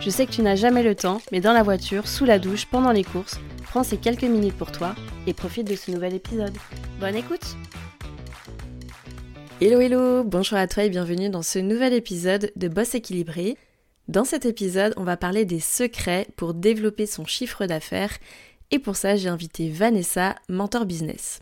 Je sais que tu n'as jamais le temps, mais dans la voiture, sous la douche, pendant les courses, prends ces quelques minutes pour toi et profite de ce nouvel épisode. Bonne écoute Hello hello, bonjour à toi et bienvenue dans ce nouvel épisode de Boss équilibré. Dans cet épisode, on va parler des secrets pour développer son chiffre d'affaires et pour ça, j'ai invité Vanessa, mentor business.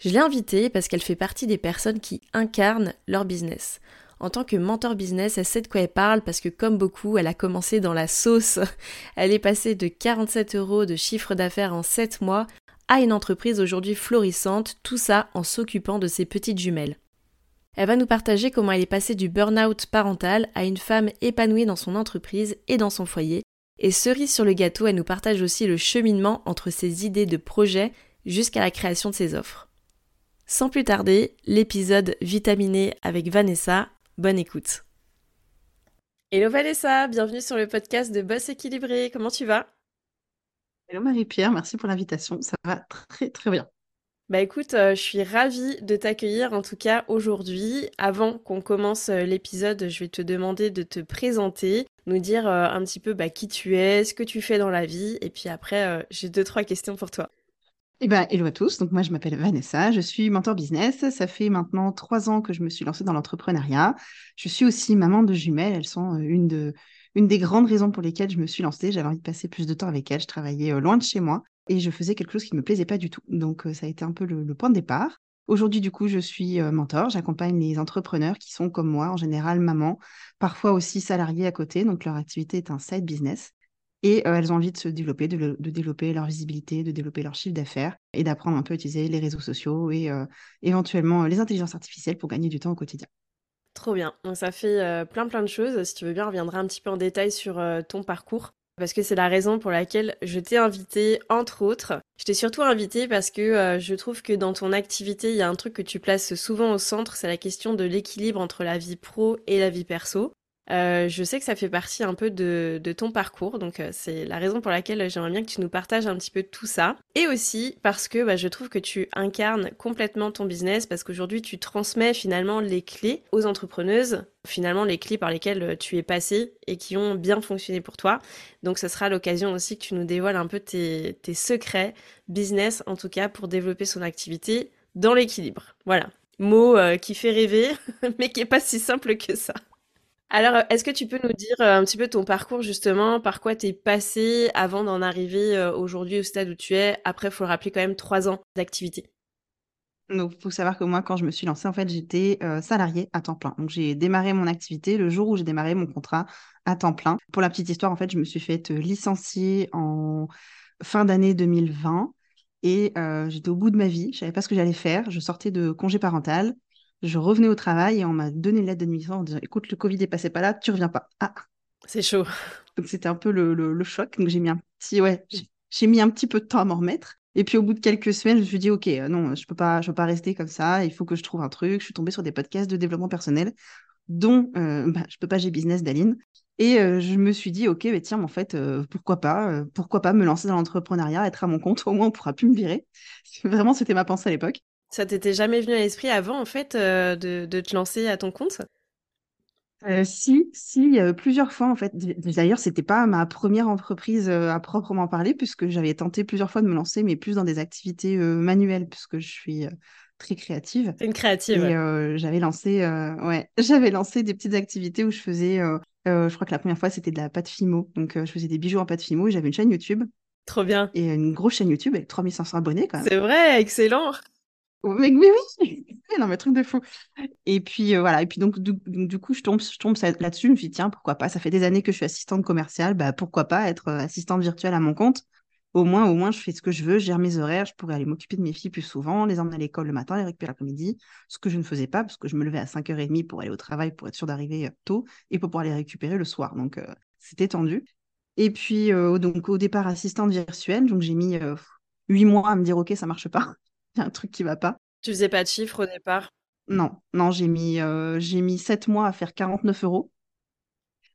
Je l'ai invitée parce qu'elle fait partie des personnes qui incarnent leur business. En tant que mentor business, elle sait de quoi elle parle parce que comme beaucoup, elle a commencé dans la sauce. Elle est passée de 47 euros de chiffre d'affaires en 7 mois à une entreprise aujourd'hui florissante, tout ça en s'occupant de ses petites jumelles. Elle va nous partager comment elle est passée du burn-out parental à une femme épanouie dans son entreprise et dans son foyer. Et cerise sur le gâteau, elle nous partage aussi le cheminement entre ses idées de projet jusqu'à la création de ses offres. Sans plus tarder, l'épisode vitaminé avec Vanessa, Bonne écoute. Hello Vanessa, bienvenue sur le podcast de Boss équilibré. Comment tu vas? Hello Marie-Pierre, merci pour l'invitation. Ça va très très bien. Bah écoute, euh, je suis ravie de t'accueillir en tout cas aujourd'hui. Avant qu'on commence euh, l'épisode, je vais te demander de te présenter, nous dire euh, un petit peu bah, qui tu es, ce que tu fais dans la vie, et puis après j'ai deux trois questions pour toi. Eh ben, hello à tous. Donc, moi, je m'appelle Vanessa. Je suis mentor business. Ça fait maintenant trois ans que je me suis lancée dans l'entrepreneuriat. Je suis aussi maman de jumelles. Elles sont euh, une, de, une des grandes raisons pour lesquelles je me suis lancée. J'avais envie de passer plus de temps avec elles. Je travaillais euh, loin de chez moi et je faisais quelque chose qui ne me plaisait pas du tout. Donc, euh, ça a été un peu le, point de départ. Aujourd'hui, du coup, je suis mentor. J'accompagne les entrepreneurs qui sont comme moi, en général maman, parfois aussi salariés à côté. Donc, leur activité est un side business et euh, elles ont envie de se développer, de, développer leur visibilité, de développer leur chiffre d'affaires et d'apprendre un peu à utiliser les réseaux sociaux et euh, éventuellement euh, les intelligences artificielles pour gagner du temps au quotidien. Trop bien. Donc ça fait plein plein de choses. Si tu veux bien, on reviendra un petit peu en détail sur ton parcours. Parce que c'est la raison pour laquelle je t'ai invité, entre autres. Je t'ai surtout invité parce que je trouve que dans ton activité, il y a un truc que tu places souvent au centre, c'est la question de l'équilibre entre la vie pro et la vie perso. Euh, je sais que ça fait partie un peu de, ton parcours, donc euh, c'est la raison pour laquelle j'aimerais bien que tu nous partages un petit peu tout ça. Et aussi parce que bah, je trouve que tu incarnes complètement ton business, parce qu'aujourd'hui tu transmets finalement les clés aux entrepreneuses, finalement les clés par lesquelles euh, tu es passé et qui ont bien fonctionné pour toi. Donc ce sera l'occasion aussi que tu nous dévoiles un peu tes, secrets business, en tout cas pour développer son activité dans l'équilibre. Voilà, mot qui fait rêver, mais qui est pas si simple que ça. Alors, est-ce que tu peux nous dire euh, un petit peu ton parcours justement, par quoi tu es passé avant d'en arriver euh, aujourd'hui au stade où tu es? Après, il faut le rappeler quand même trois ans d'activité. Donc, il faut savoir que moi, quand je me suis lancée, en fait, j'étais euh, salariée à temps plein. Donc, j'ai démarré mon activité le jour où j'ai démarré mon contrat à temps plein. Pour la petite histoire, en fait, je me suis faite licencier en fin d'année 2020 et j'étais au bout de ma vie. Je savais pas ce que j'allais faire. Je sortais de congé parental je revenais au travail et on m'a donné lettre d'admission en disant écoute, le Covid est passé pas là, tu reviens pas. Ah, c'est chaud. Donc c'était un peu le, choc. Donc j'ai mis un petit, ouais, j'ai mis un petit peu de temps à m'en remettre. Et puis au bout de quelques semaines, je me suis dit ok, euh, non, je peux pas, je peux pas rester comme ça. Il faut que je trouve un truc. Je suis tombée sur des podcasts de développement personnel, dont euh, bah, je peux pas, j'ai business d'Aline. Et euh, je me suis dit ok, mais tiens, en fait, pourquoi pas, pourquoi pas me lancer dans l'entrepreneuriat, être à mon compte. Au moins, on pourra plus me virer. Vraiment, c'était ma pensée à l'époque. Ça t'était jamais venu à l'esprit avant, en fait, euh, de, te lancer à ton compte? Euh, si, si, plusieurs fois en fait. D'ailleurs, c'était pas ma première entreprise euh, à proprement parler, puisque j'avais tenté plusieurs fois de me lancer, mais plus dans des activités manuelles, puisque je suis très créative. Une créative. Et j'avais lancé, ouais, j'avais lancé des petites activités où je faisais, je crois que la première fois c'était de la pâte fimo, donc je faisais des bijoux en pâte fimo et j'avais une chaîne YouTube. Trop bien. Et une grosse chaîne YouTube avec 3500 abonnés quand même. C'est vrai, excellent. Mais, oui, non, mais truc de fou. Et puis euh, voilà, et puis donc du, coup, je tombe, je tombe là-dessus, je me dis tiens, pourquoi pas, ça fait des années que je suis assistante commerciale, bah pourquoi pas être euh, assistante virtuelle à mon compte? Au moins, au moins, je fais ce que je veux, je gère mes horaires, je pourrais aller m'occuper de mes filles plus souvent, les emmener à l'école le matin, les récupérer l'après-midi, ce que je ne faisais pas parce que je me levais à 5h30 pour aller au travail pour être sûr d'arriver euh, tôt et pour pouvoir les récupérer le soir. Donc c'était tendu. Et puis, donc, au départ, assistante virtuelle. Donc, j'ai mis huit mois à me dire, OK, ça marche pas. Il y a un truc qui va pas. Tu faisais pas de chiffre au départ? Non, non, j'ai mis, j'ai mis 7 mois à faire 49 euros.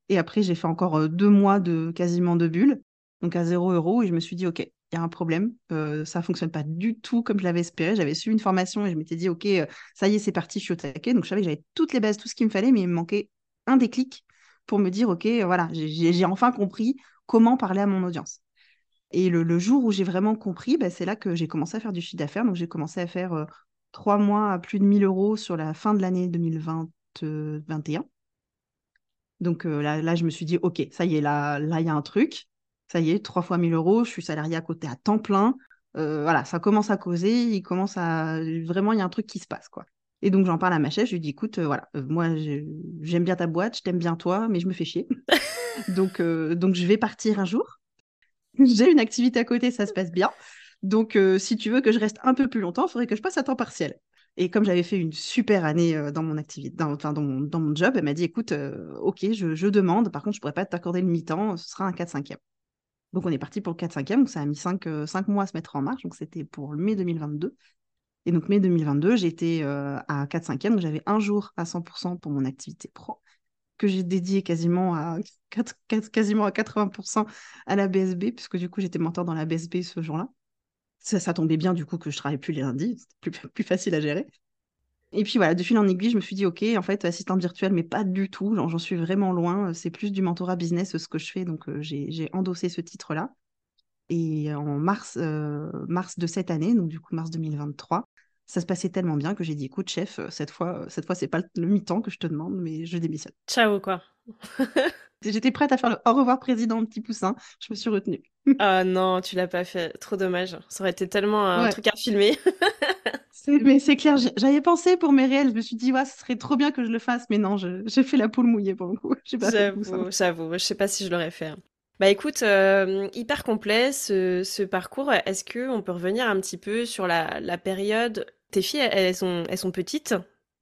Et après, j'ai fait encore deux mois de quasiment de bulles, donc à 0 euros. Et je me suis dit, OK, il y a un problème. Ça ça fonctionne pas du tout comme je l'avais espéré. J'avais suivi une formation et je m'étais dit, OK, ça y est, c'est parti, je suis au taquet. Donc, je savais que j'avais toutes les bases, tout ce qu'il me fallait, mais il me manquait un déclic pour me dire, OK, voilà, j'ai enfin compris comment parler à mon audience. Et le, jour où j'ai vraiment compris, bah, c'est là que j'ai commencé à faire du chiffre d'affaires. Donc, j'ai commencé à faire euh, trois mois à plus de 1000 euros sur la fin de l'année 2021. Donc euh, là, là, je me suis dit, OK, ça y est, là, là, il y a un truc. Ça y est, trois fois 1000 euros, je suis salarié à côté à temps plein. Euh, voilà, ça commence à causer, il commence à... Vraiment, il y a un truc qui se passe, quoi. Et donc, j'en parle à ma chef, je lui dis, écoute, voilà, moi, j'aime bien ta boîte, je t'aime bien toi, mais je me fais chier. donc, donc, je vais partir un jour. j'ai une activité à côté, ça se passe bien. Donc, euh, si tu veux que je reste un peu plus longtemps, il faudrait que je passe à temps partiel. Et comme j'avais fait une super année euh, dans mon activité, dans, enfin, dans, mon, job, elle m'a dit écoute, euh, ok, je, demande, par contre, je pourrais pas t'accorder le mi-temps, ce sera un 4-5e. Donc, on est parti pour le 4-5e, donc ça a mis 5, 5 mois à se mettre en marche, donc c'était pour mai 2022. Et donc, mai 2022, j'étais à 4-5e, donc j'avais un jour à 100% pour mon activité pro que j'ai dédié quasiment à, quasiment à 80% à la BSB, puisque du coup, j'étais mentor dans la BSB ce jour-là. Ça, tombait bien, du coup, que je travaillais plus les lundis. C'était plus, plus facile à gérer. Et puis voilà, de fil en aiguille, je me suis dit, OK, en fait, assistante virtuelle, mais pas du tout. J'en suis vraiment loin. C'est plus du mentorat business ce que je fais. Donc, euh, j'ai endossé ce titre-là. Et en mars, euh, mars de cette année, donc du coup, mars 2023, ça se passait tellement bien que j'ai dit écoute chef euh, cette fois euh, cette fois c'est pas le mi-temps que je te demande mais je démissionne. Ciao quoi. J'étais prête à faire le au revoir président petit poussin, je me suis retenue. Ah non, tu l'as pas fait, trop dommage. Ça aurait été tellement un truc à filmer. mais c'est clair, j'avais pensé pour mes réels, je me suis dit ouais, ce serait trop bien que je le fasse mais non, j'ai fait la poule mouillée pour le coup. J'avoue, j'avoue, je sais pas si je l'aurais fait. Hein. Bah écoute, euh, hyper complet ce, ce parcours. Est-ce que on peut revenir un petit peu sur la, la période tes filles, elles sont, elles sont petites,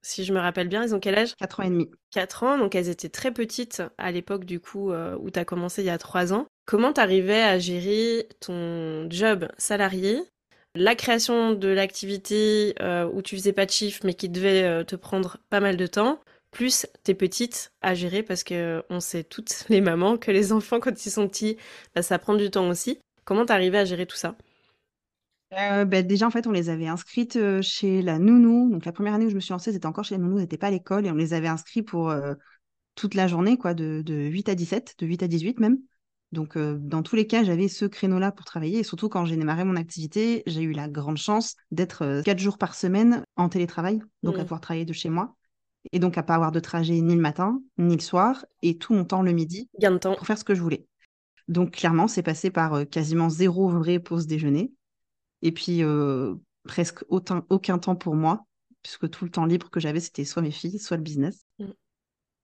si je me rappelle bien, elles ont quel âge? 4 ans et demi. 4 ans, donc elles étaient très petites à l'époque du coup euh, où tu as commencé il y a 3 ans. Comment t'arrivais à gérer ton job salarié, la création de l'activité euh, où tu faisais pas de chiffres mais qui devait euh, te prendre pas mal de temps, plus tes petites à gérer parce que on sait toutes les mamans que les enfants quand ils sont petits, bah, ça prend du temps aussi. Comment t'arrivais à gérer tout ça? Euh, bah, déjà, en fait, on les avait inscrites euh, chez la nounou. Donc, la première année où je me suis lancée, c'était encore chez la nounou, n'était pas à l'école. Et on les avait inscrits pour euh, toute la journée, quoi, de, de 8 à 17, de 8 à 18 même. Donc, dans tous les cas, j'avais ce créneau-là pour travailler. Et surtout, quand j'ai démarré mon activité, j'ai eu la grande chance d'être 4 jours par semaine en télétravail, donc à mmh. pouvoir travailler de chez moi. Et donc, à pas avoir de trajet ni le matin, ni le soir, et tout mon temps le midi Gain de temps. pour faire ce que je voulais. Donc, clairement, c'est passé par quasiment zéro vrai pause déjeuner et puis, euh, presque aucun, aucun temps pour moi, puisque tout le temps libre que j'avais, c'était soit mes filles, soit le business. Mm.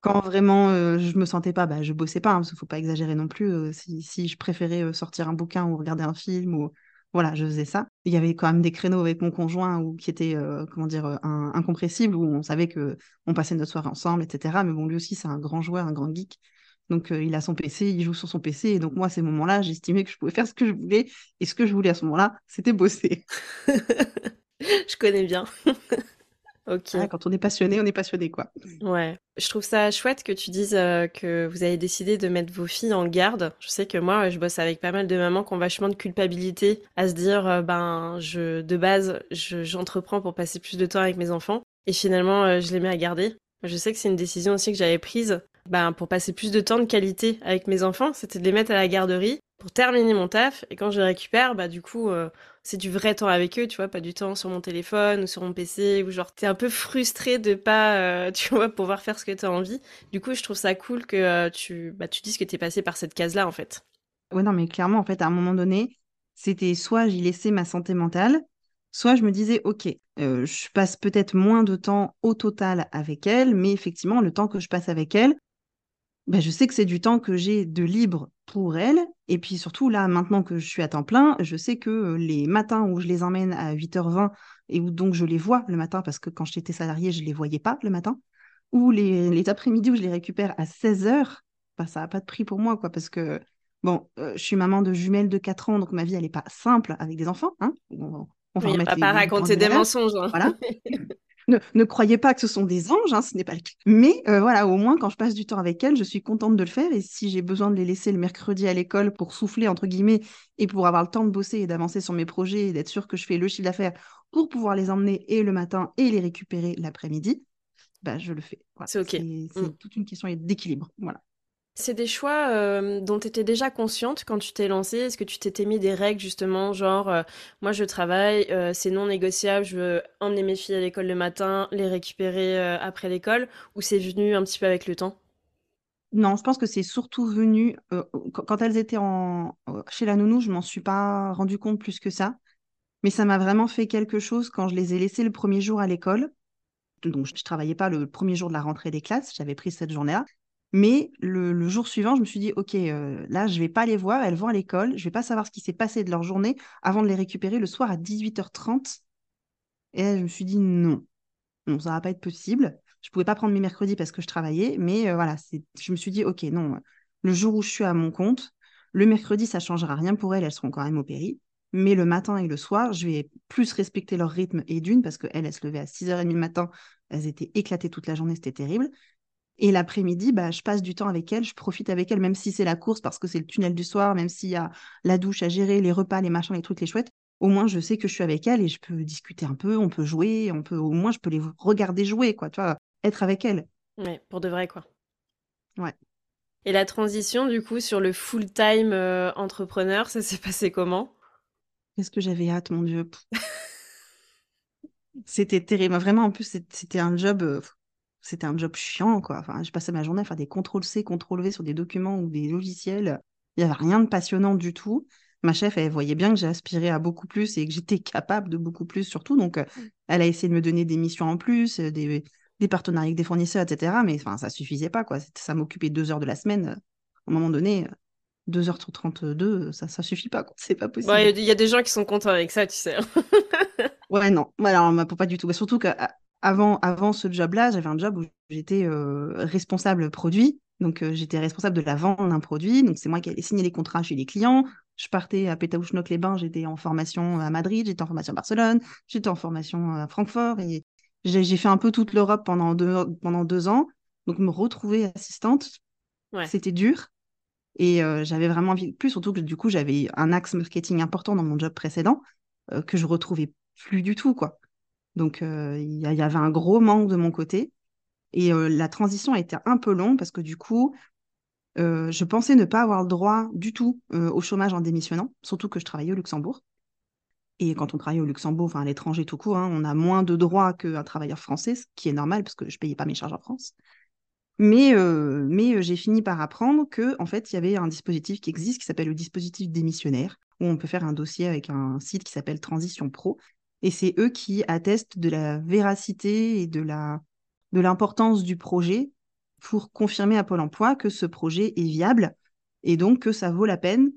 Quand vraiment euh, je me sentais pas, bah, je bossais pas, hein, parce qu'il faut pas exagérer non plus. Euh, si, si, je préférais sortir un bouquin ou regarder un film, ou voilà, je faisais ça. Il y avait quand même des créneaux avec mon conjoint ou qui étaient, comment dire, incompressibles, où on savait que on passait notre soirée ensemble, etc. Mais bon, lui aussi, c'est un grand joueur, un grand geek. Donc, euh, il a son PC, il joue sur son PC. Et donc, moi, à ces moments-là, j'estimais que je pouvais faire ce que je voulais. Et ce que je voulais à ce moment-là, c'était bosser. je connais bien. ok. Ah, quand on est passionné, on est passionné, quoi. Ouais. Je trouve ça chouette que tu dises euh, que vous avez décidé de mettre vos filles en garde. Je sais que moi, je bosse avec pas mal de mamans qui ont vachement de culpabilité à se dire, euh, ben, je, de base, j'entreprends pour passer plus de temps avec mes enfants. Et finalement, je les mets à garder. Je sais que c'est une décision aussi que j'avais prise ben, pour passer plus de temps de qualité avec mes enfants, c'était de les mettre à la garderie pour terminer mon taf. Et quand je les récupère, bah du coup, euh, c'est du vrai temps avec eux, tu vois, pas du temps sur mon téléphone ou sur mon PC, ou genre t'es un peu frustré de pas, euh, tu vois, pouvoir faire ce que t'as envie. Du coup, je trouve ça cool que euh, tu, bah, tu dises que t'es passé par cette case-là, en fait. Ouais, non, mais clairement, en fait, à un moment donné, c'était soit j'y laissais ma santé mentale, soit je me disais, OK, je passe peut-être moins de temps au total avec elle, mais effectivement, le temps que je passe avec elle, ben, je sais que c'est du temps que j'ai de libre pour elle. Et puis surtout, là, maintenant que je suis à temps plein, je sais que les matins où je les emmène à 8h20 et où donc je les vois le matin, parce que quand j'étais salariée, je ne les voyais pas le matin, ou les, les après-midi où je les récupère à 16h, ben, ça n'a pas de prix pour moi, quoi, parce que Bon, je suis maman de jumelles de 4 ans, donc ma vie, elle n'est pas simple avec des enfants. Hein on, va oui, pas raconter des mensonges. Hein. Voilà. ne, croyez pas que ce sont des anges, hein, ce n'est pas le cas. Mais euh, voilà, au moins quand je passe du temps avec elles, je suis contente de le faire. Et si j'ai besoin de les laisser le mercredi à l'école pour souffler, entre guillemets, et pour avoir le temps de bosser et d'avancer sur mes projets et d'être sûr que je fais le chiffre d'affaires pour pouvoir les emmener et le matin et les récupérer l'après-midi, bah, je le fais. C'est OK. C'est mm. toute une question d'équilibre. Voilà. C'est des choix euh, dont tu étais déjà consciente quand tu t'es lancée Est-ce que tu t'étais mis des règles justement, genre euh, moi je travaille, euh, c'est non négociable, je veux emmener mes filles à l'école le matin, les récupérer après l'école, ou c'est venu un petit peu avec le temps? Non, je pense que c'est surtout venu quand elles étaient en, chez la nounou, je m'en suis pas rendu compte plus que ça, mais ça m'a vraiment fait quelque chose quand je les ai laissées le premier jour à l'école. Donc je, ne travaillais pas le premier jour de la rentrée des classes, j'avais pris cette journée-là. Mais le, jour suivant, je me suis dit, OK, euh, là, je vais pas les voir, elles vont à l'école, je vais pas savoir ce qui s'est passé de leur journée avant de les récupérer le soir à 18h30. Et là, je me suis dit, non, non, ça va pas être possible. Je pouvais pas prendre mes mercredis parce que je travaillais, mais euh, voilà, je me suis dit, OK, non, le jour où je suis à mon compte, le mercredi, ça changera rien pour elles, elles seront quand même au péri. Mais le matin et le soir, je vais plus respecter leur rythme et d'une, parce qu'elles, elles se levaient à 6h30 le matin, elles étaient éclatées toute la journée, c'était terrible. Et l'après-midi, bah, je passe du temps avec elle, je profite avec elle, même si c'est la course parce que c'est le tunnel du soir, même s'il y a la douche à gérer, les repas, les machins, les trucs, les chouettes. Au moins, je sais que je suis avec elle et je peux discuter un peu, on peut jouer, on peut, au moins, je peux les regarder jouer, quoi, tu vois, être avec elle. Ouais, pour de vrai, quoi. Ouais. Et la transition, du coup, sur le full-time euh, entrepreneur, ça s'est passé comment? Qu'est-ce que j'avais hâte, mon Dieu. c'était terrible. Vraiment, en plus, c'était un job. Euh, c'était un job chiant, quoi. Enfin, je passais ma journée à faire des CTRL-C, CTRL-V sur des documents ou des logiciels. Il n'y avait rien de passionnant du tout. Ma chef, elle voyait bien que aspiré à beaucoup plus et que j'étais capable de beaucoup plus, surtout. Donc, euh, elle a essayé de me donner des missions en plus, euh, des, partenariats avec des fournisseurs, etc. Mais enfin, ça suffisait pas, quoi. Ça m'occupait deux heures de la semaine. À un moment donné, deux heures sur 32, ça, ça suffit pas. C'est pas possible. Il y, a des gens qui sont contents avec ça, tu sais. ouais, non. Alors, pas du tout. surtout que avant, avant ce job-là, j'avais un job où j'étais euh, responsable produit. Donc, euh, j'étais responsable de la vente d'un produit. Donc, c'est moi qui allais signer les contrats chez les clients. Je partais à Pétaouchnok les bains j'étais en formation à Madrid, j'étais en formation à Barcelone, j'étais en formation à Francfort. Et j'ai fait un peu toute l'Europe pendant deux, pendant deux ans. Donc, me retrouver assistante, c'était dur. Et euh, j'avais vraiment envie de plus, surtout que du coup, j'avais un axe marketing important dans mon job précédent que je retrouvais plus du tout, quoi. Donc, euh, il y, avait un gros manque de mon côté. Et euh, la transition a été un peu longue parce que du coup, euh, je pensais ne pas avoir le droit du tout au chômage en démissionnant, surtout que je travaillais au Luxembourg. Et quand on travaille au Luxembourg, enfin à l'étranger tout court, hein, on a moins de droits qu'un travailleur français, ce qui est normal parce que je ne payais pas mes charges en France. Mais, j'ai fini par apprendre que en fait, il y avait un dispositif qui existe qui s'appelle le dispositif démissionnaire, où on peut faire un dossier avec un site qui s'appelle Transition Pro, et c'est eux qui attestent de la véracité et de la de l'importance du projet pour confirmer à Pôle Emploi que ce projet est viable et donc que ça vaut la peine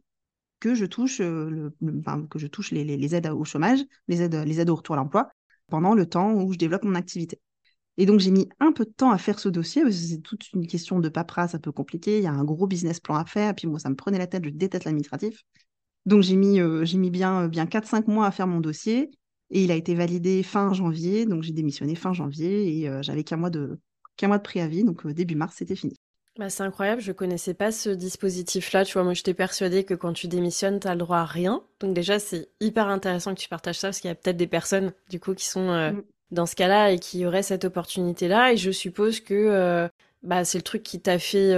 que je touche, euh, le, que je touche les, aides au chômage, les aides, les aides au retour à l'emploi pendant le temps où je développe mon activité. Et donc j'ai mis un peu de temps à faire ce dossier parce que c'est toute une question de paperasse un peu compliquée. Il y a un gros business plan à faire. Puis ça me prenait la tête. Je déteste l'administratif. Donc j'ai mis, euh, j'ai mis bien, bien 4-5 mois à faire mon dossier. Et il a été validé fin janvier, donc j'ai démissionné fin janvier et euh, j'avais qu'un mois, de, qu'un mois de préavis, donc euh, début mars, c'était fini. Bah, c'est incroyable, je connaissais pas ce dispositif-là. Tu vois, moi, j'étais persuadée que quand tu démissionnes, tu as le droit à rien. Donc, déjà, c'est hyper intéressant que tu partages ça parce qu'il y a peut-être des personnes, du coup, qui sont euh, mm. dans ce cas-là et qui auraient cette opportunité-là. Et je suppose que bah, c'est le truc qui t'a fait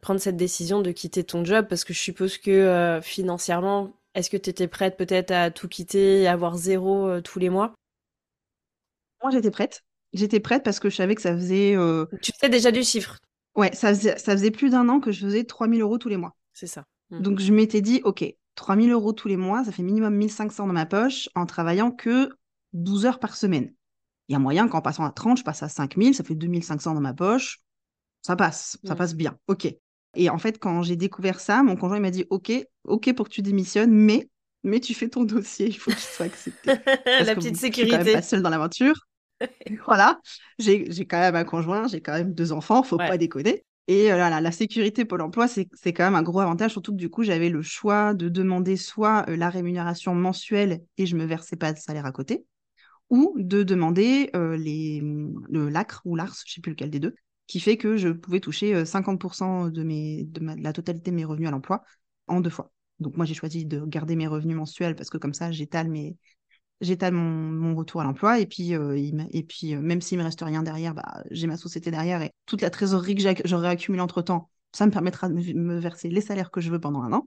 prendre cette décision de quitter ton job parce que je suppose que financièrement, est-ce que tu étais prête peut-être à tout quitter et avoir zéro euh, tous les mois? Moi, j'étais prête. J'étais prête parce que je savais que ça faisait. Euh, tu sais déjà du chiffre Ouais, ça faisait, ça faisait plus d'un an que je faisais 3000 euros tous les mois. C'est ça. Mmh. Donc, je m'étais dit, OK, 3000 euros tous les mois, ça fait minimum 1500 dans ma poche en travaillant que 12 heures par semaine. Il y a moyen qu'en passant à 30, je passe à 5000, ça fait 2500 dans ma poche. Ça passe, ça mmh. passe bien. OK. Et en fait, quand j'ai découvert ça, mon conjoint m'a dit OK, OK pour que tu démissionnes, mais mais tu fais ton dossier, il faut qu'il soit accepté. la petite sécurité. Je suis quand même pas seule dans l'aventure. voilà, j'ai quand même un conjoint, j'ai quand même deux enfants, faut pas déconner. Et la, la, sécurité Pôle emploi, c'est quand même un gros avantage, surtout que du coup, j'avais le choix de demander soit la rémunération mensuelle et je me versais pas de salaire à côté, ou de demander les, le LACRE ou l'ARS, je sais plus lequel des deux, qui fait que je pouvais toucher 50% de, mes, de, la totalité de mes revenus à l'emploi en deux fois. Donc moi, j'ai choisi de garder mes revenus mensuels parce que comme ça, j'étale mes, j'étale mon, mon, retour à l'emploi et puis, euh, et puis euh, même s'il me reste rien derrière, bah, j'ai ma société derrière et toute la trésorerie que j'aurais accumulée entre temps, ça me permettra de me verser les salaires que je veux pendant un an.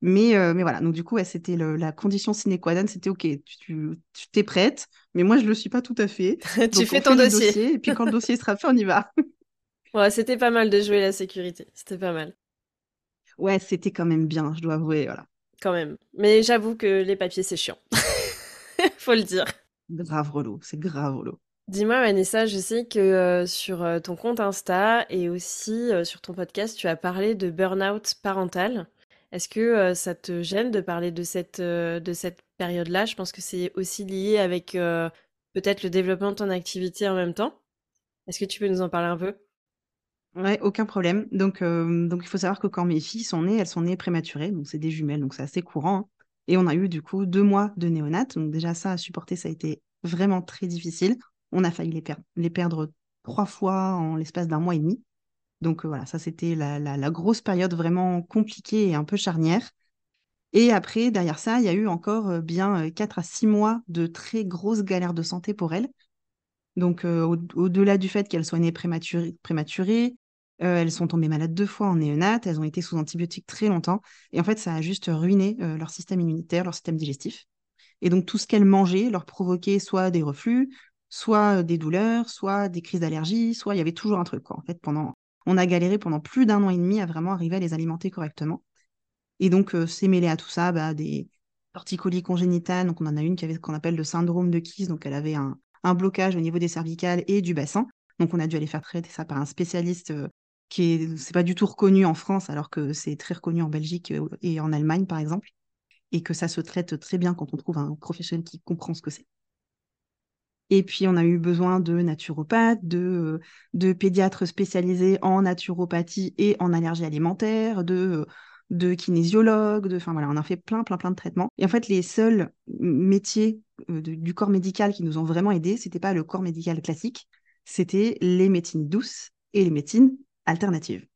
Mais, euh, mais voilà, donc du coup, c'était la condition sine qua non, c'était OK, tu t'es prête, mais moi, je ne le suis pas tout à fait. tu fais ton dossier. Et puis quand le dossier sera fait, on y va. ouais, c'était pas mal de jouer la sécurité, c'était pas mal. Ouais, c'était quand même bien, je dois avouer, voilà. Quand même. Mais j'avoue que les papiers, c'est chiant. Faut le dire. Grave relou, c'est grave relou. Dis-moi, Vanessa, je sais que euh, sur euh, ton compte Insta et aussi euh, sur ton podcast, tu as parlé de burn-out parental. Est-ce que ça te gêne de parler de cette, de cette période-là? Je pense que c'est aussi lié avec peut-être le développement de ton activité en même temps. Est-ce que tu peux nous en parler un peu? Ouais, aucun problème. Donc, donc il faut savoir que quand mes filles sont nées, elles sont nées prématurées, donc c'est des jumelles, donc c'est assez courant. Hein. Et on a eu du coup deux mois de néonat. Donc déjà ça à supporter, ça a été vraiment très difficile. On a failli les, les perdre trois fois en l'espace d'un mois et demi. Donc voilà, ça c'était la, grosse période vraiment compliquée et un peu charnière. Et après, derrière ça, il y a eu encore bien quatre à six mois de très grosses galères de santé pour elles. Donc au-delà du fait qu'elles soient nées prématurées, prématurées euh, elles sont tombées malades deux fois en néonat, elles ont été sous antibiotiques très longtemps. Et en fait, ça a juste ruiné euh, leur système immunitaire, leur système digestif. Et donc, tout ce qu'elles mangeaient leur provoquait soit des reflux, soit euh, des douleurs, soit des crises d'allergie, soit il y avait toujours un truc. En fait, on a galéré pendant plus d'un an et demi à vraiment arriver à les alimenter correctement. Et donc, c'est mêlé à tout ça bah, des torticolis congénitales. Donc, on en a une qui avait ce qu'on appelle le syndrome de Kiss. Donc, elle avait un, blocage au niveau des cervicales et du bassin. Donc, on a dû aller faire traiter ça par un spécialiste qui est c'est pas du tout reconnu en France alors que c'est très reconnu en Belgique euh, et en Allemagne par exemple et que ça se traite très bien quand on trouve un professionnel qui comprend ce que c'est. Et puis on a eu besoin de naturopathes, de, euh, de pédiatres spécialisés en naturopathie et en allergie alimentaire, de de kinésiologues, de, enfin voilà, on a fait plein, plein, plein de traitements. Et en fait, les seuls métiers euh, du corps médical qui nous ont vraiment aidés, c'était pas le corps médical classique, c'était les médecines douces et les médecines alternative.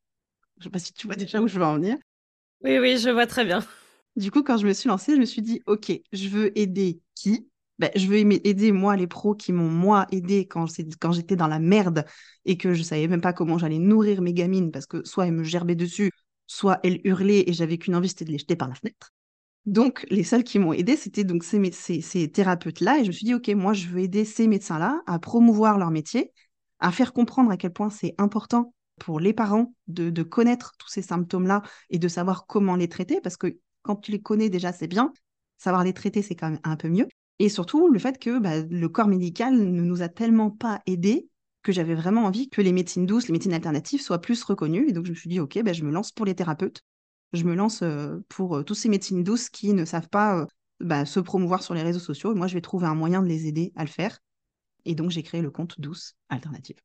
Je ne sais pas si tu vois déjà où je veux en venir. Oui, oui, je vois très bien. Du coup, quand je me suis lancée, je me suis dit, OK, je veux aider qui? Ben, Je veux aider, moi, les pros qui m'ont, moi, aidé quand, quand j'étais dans la merde et que je ne savais même pas comment j'allais nourrir mes gamines parce que soit elles me gerbaient dessus, soit elles hurlaient et j'avais qu'une envie, c'était de les jeter par la fenêtre. Donc, les seuls qui m'ont aidé, c'était donc ces, ces, ces thérapeutes-là. Et je me suis dit, OK, moi, je veux aider ces médecins-là à promouvoir leur métier, à faire comprendre à quel point c'est important pour les parents de, connaître tous ces symptômes-là et de savoir comment les traiter, parce que quand tu les connais déjà, c'est bien. Savoir les traiter, c'est quand même un peu mieux. Et surtout, le fait que bah, le corps médical ne nous a tellement pas aidés que j'avais vraiment envie que les médecines douces, les médecines alternatives soient plus reconnues. Et donc, je me suis dit, OK, bah, je me lance pour les thérapeutes. Je me lance euh, pour euh, tous ces médecines douces qui ne savent pas euh, bah, se promouvoir sur les réseaux sociaux. Et moi, je vais trouver un moyen de les aider à le faire. Et donc, j'ai créé le compte Douce Alternative.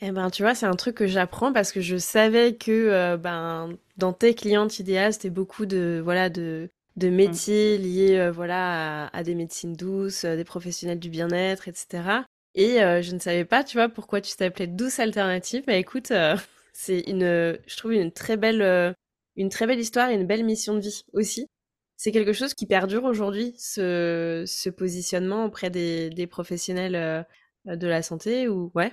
Eh ben, tu vois, c'est un truc que j'apprends parce que je savais que euh, ben dans tes clientes idéales, c'était beaucoup de voilà de de mmh. métiers liés euh, voilà à, des médecines douces, euh, des professionnels du bien-être, etc. Et je ne savais pas, tu vois, pourquoi tu t'appelais Douce Alternative. Mais écoute, c'est une, je trouve une très belle, une très belle histoire et une belle mission de vie aussi. C'est quelque chose qui perdure aujourd'hui, ce, ce positionnement auprès des, des professionnels de la santé ou ouais.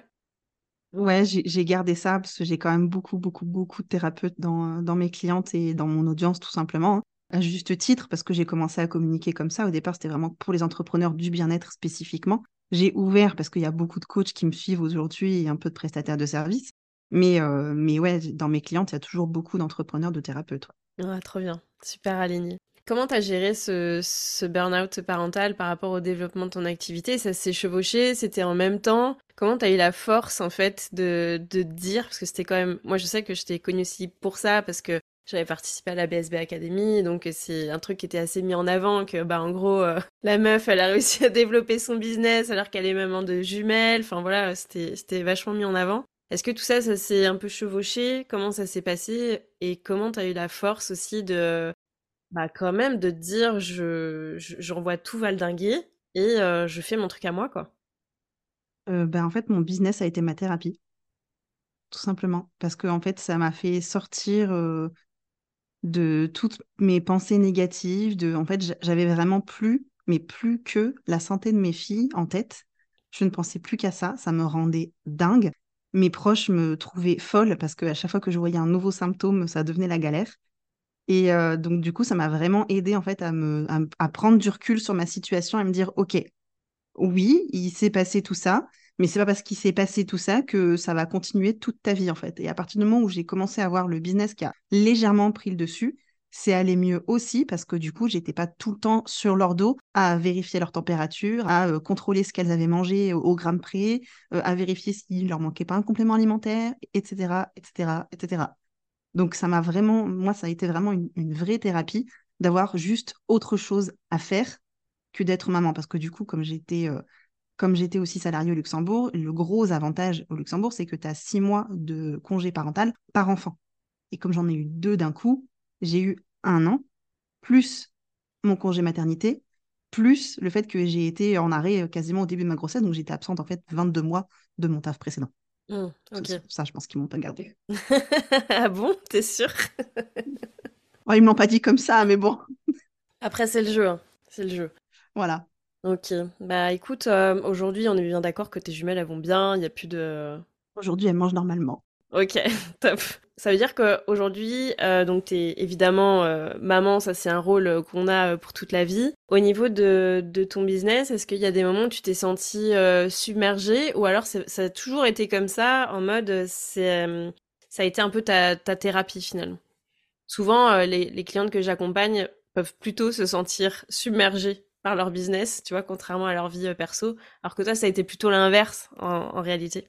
Ouais, j'ai gardé ça parce que j'ai quand même beaucoup, beaucoup, beaucoup de thérapeutes dans, mes clientes et dans mon audience, tout simplement. Hein. À juste titre, parce que j'ai commencé à communiquer comme ça. Au départ, c'était vraiment pour les entrepreneurs du bien-être spécifiquement. J'ai ouvert parce qu'il y a beaucoup de coachs qui me suivent aujourd'hui et un peu de prestataires de services. Mais, euh, mais ouais, dans mes clientes, il y a toujours beaucoup d'entrepreneurs, de thérapeutes. Ouais, trop bien. Super aligné. Comment tu as géré ce, burn-out parental par rapport au développement de ton activité? Ça s'est chevauché C'était en même temps. Comment tu as eu la force, en fait, de, de dire? Parce que c'était quand même... Moi, je sais que je t'ai connue aussi pour ça, parce que j'avais participé à la BSB Academy, donc c'est un truc qui était assez mis en avant, que, bah, en gros, euh, la meuf, elle a réussi à développer son business alors qu'elle est maman de jumelles. Enfin, voilà, c'était vachement mis en avant. Est-ce que tout ça, ça s'est un peu chevauché? Comment ça s'est passé? Et comment tu as eu la force aussi de, bah, quand même, de dire je, j'envoie tout valdinguer et je fais mon truc à moi, quoi ben, en fait, mon business a été ma thérapie, tout simplement, parce que en fait, ça m'a fait sortir de toutes mes pensées négatives. De, en fait, j'avais vraiment plus, mais plus que la santé de mes filles en tête. Je ne pensais plus qu'à ça. Ça me rendait dingue. Mes proches me trouvaient folle parce qu'à chaque fois que je voyais un nouveau symptôme, ça devenait la galère. Et euh, donc, du coup, ça m'a vraiment aidé en fait à, me, prendre du recul sur ma situation et me dire, OK, oui, il s'est passé tout ça, mais c'est pas parce qu'il s'est passé tout ça que ça va continuer toute ta vie en fait. Et à partir du moment où j'ai commencé à voir le business qui a légèrement pris le dessus, c'est allé mieux aussi parce que du coup, j'étais pas tout le temps sur leur dos à vérifier leur température, à euh, contrôler ce qu'elles avaient mangé au, gramme près, euh, à vérifier s'il leur manquait pas un complément alimentaire, etc., etc., etc. Donc ça m'a vraiment, moi, ça a été vraiment une, vraie thérapie d'avoir juste autre chose à faire que d'être maman parce que du coup, comme j'étais euh, comme j'étais aussi salariée au Luxembourg, le gros avantage au Luxembourg, c'est que tu as six mois de congé parental par enfant. Et comme j'en ai eu deux d'un coup, j'ai eu un an, plus mon congé maternité, plus le fait que j'ai été en arrêt euh, quasiment au début de ma grossesse, donc j'étais absente en fait 22 mois de mon taf précédent. Mmh, ça, je pense qu'ils m'ont pas gardé. ah bon T'es sûr? Ouais, Ils me l'ont pas dit comme ça, mais bon. Après, c'est le jeu. Hein. C'est le jeu. Voilà. Ok. Bah écoute, euh, aujourd'hui, on est bien d'accord que tes jumelles, elles vont bien. Il n'y a plus de. Aujourd'hui, elles mangent normalement. Ok, top. Ça veut dire qu'aujourd'hui, euh, donc tu es évidemment euh, maman, ça c'est un rôle euh, qu'on a pour toute la vie. Au niveau de, de ton business, est-ce qu'il y a des moments où tu t'es sentie submergée ou alors ça a toujours été comme ça, en mode c'est ça a été un peu ta, ta thérapie finalement? Souvent, les, les clientes que j'accompagne peuvent plutôt se sentir submergées par leur business, tu vois, contrairement à leur vie perso, alors que toi, ça a été plutôt l'inverse en réalité.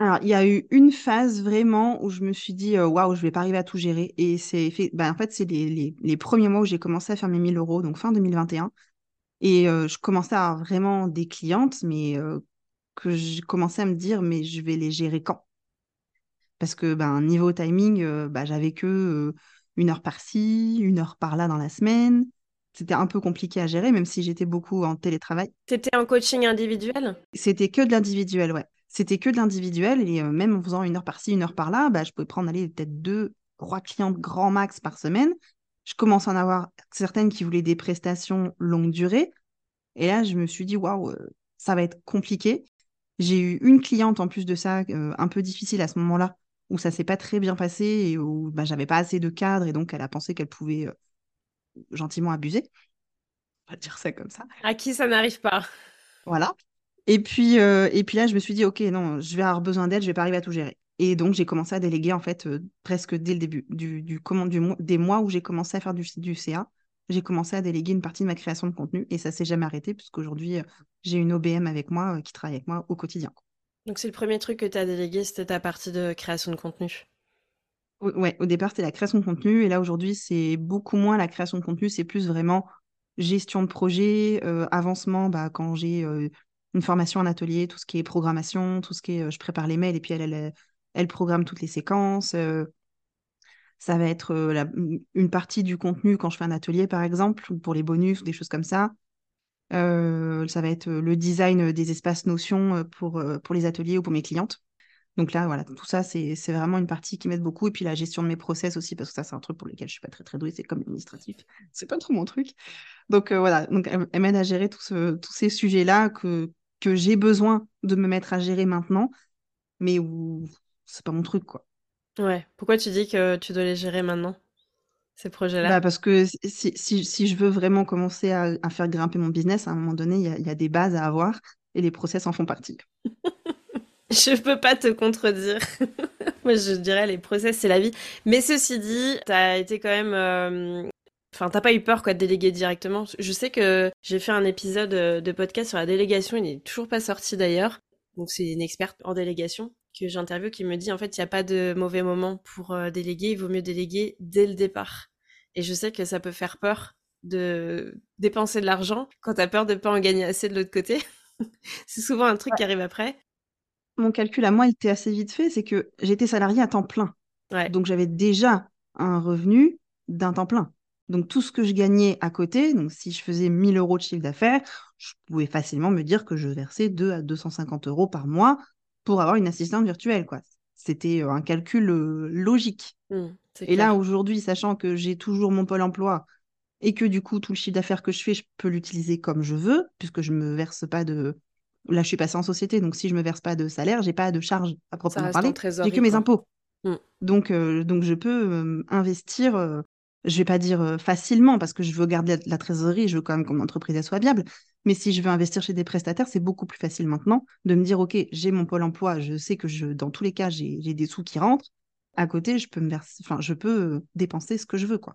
Alors, il y a eu une phase vraiment où je me suis dit, waouh, je vais pas arriver à tout gérer. Et c'est fait, bah, en fait, c'est les, les, premiers mois où j'ai commencé à faire mes 1000 euros, donc fin 2021. Et je commençais à avoir vraiment des clientes, mais que je commençais à me dire, mais je vais les gérer quand? Parce que, ben, niveau timing, bah, j'avais que une heure par-ci, une heure par-là dans la semaine. C'était un peu compliqué à gérer, même si j'étais beaucoup en télétravail. C'était en coaching individuel? C'était que de l'individuel, ouais c'était que de l'individuel et euh, même en faisant une heure par-ci, une heure par-là, bah, je pouvais prendre aller peut-être deux, trois clientes grand max par semaine. Je commence à en avoir certaines qui voulaient des prestations longue durée. Et là, je me suis dit, waouh, euh, ça va être compliqué. J'ai eu une cliente en plus de ça, euh, un peu difficile à ce moment-là, où ça s'est pas très bien passé et où bah, j'avais pas assez de cadre et donc elle a pensé qu'elle pouvait gentiment abuser. On va dire ça comme ça. À qui ça n'arrive pas. Voilà. Et puis, euh, et puis là, je me suis dit, OK, non, je vais avoir besoin d'aide, je vais pas arriver à tout gérer. Et donc, j'ai commencé à déléguer, en fait, euh, presque dès le début du, du, comment, du des mois où j'ai commencé à faire du, du CA. J'ai commencé à déléguer une partie de ma création de contenu et ça s'est jamais arrêté puisqu'aujourd'hui, euh, j'ai une OBM avec moi qui travaille avec moi au quotidien. Donc, c'est le premier truc que tu as délégué, c'était ta partie de création de contenu. Ouais, au départ, c'était la création de contenu et là, aujourd'hui, c'est beaucoup moins la création de contenu, c'est plus vraiment gestion de projet, avancement, bah, quand j'ai une formation en atelier, tout ce qui est programmation, tout ce qui est euh, je prépare les mails et puis elle, elle, elle programme toutes les séquences. Euh, ça va être euh, une partie du contenu quand je fais un atelier, par exemple, pour les bonus ou des choses comme ça. ça va être le design des espaces notions pour, pour les ateliers ou pour mes clientes. Donc là, voilà, tout ça, c'est vraiment une partie qui m'aide beaucoup. Et puis la gestion de mes process aussi, parce que ça, c'est un truc pour lequel je suis pas très, très douée, c'est comme administratif. C'est pas trop mon truc. Donc voilà, donc elle, m'aide à gérer tous ces sujets-là que, que j'ai besoin de me mettre à gérer maintenant, mais où c'est pas mon truc, quoi. Ouais. Pourquoi tu dis que tu dois les gérer maintenant, ces projets-là? Bah Parce que si, si, si, je veux vraiment commencer à, à, faire grimper mon business, à un moment donné, il y, y a, des bases à avoir et les process en font partie. je peux pas te contredire. Moi, je dirais les process, c'est la vie. Mais ceci dit, tu as été quand même euh, Enfin, t'as pas eu peur quoi de déléguer directement? Je sais que j'ai fait un épisode euh, de podcast sur la délégation, il n'est toujours pas sorti d'ailleurs. Donc c'est une experte en délégation que j'interviewe qui me dit en fait il n'y a pas de mauvais moment pour euh, déléguer, il vaut mieux déléguer dès le départ. Et je sais que ça peut faire peur de dépenser de l'argent quand t'as peur de pas en gagner assez de l'autre côté. c'est souvent un truc qui arrive après. mon calcul à moi était assez vite fait, c'est que j'étais salariée à temps plein. Donc j'avais déjà un revenu d'un temps plein. Donc tout ce que je gagnais à côté, donc si je faisais 1000 euros de chiffre d'affaires, je pouvais facilement me dire que je versais 2 à 250 euros par mois pour avoir une assistante virtuelle. quoi. C'était euh, un calcul euh, logique. Mmh, et là, aujourd'hui, sachant que j'ai toujours mon pôle emploi et que du coup, tout le chiffre d'affaires que je fais, je peux l'utiliser comme je veux, puisque je me verse pas de... Là, je suis passée en société, donc si je me verse pas de salaire, j'ai pas de charge à proprement parler. J'ai que mes impôts. Mmh. Donc, euh, donc, je peux investir je vais pas dire euh, facilement parce que je veux garder la, trésorerie, je veux quand même que mon entreprise soit viable. Mais si je veux investir chez des prestataires, c'est beaucoup plus facile maintenant de me dire, OK, j'ai mon pôle emploi, je sais que je, dans tous les cas, j'ai des sous qui rentrent. À côté, je peux me verser, enfin, je peux euh, dépenser ce que je veux, quoi.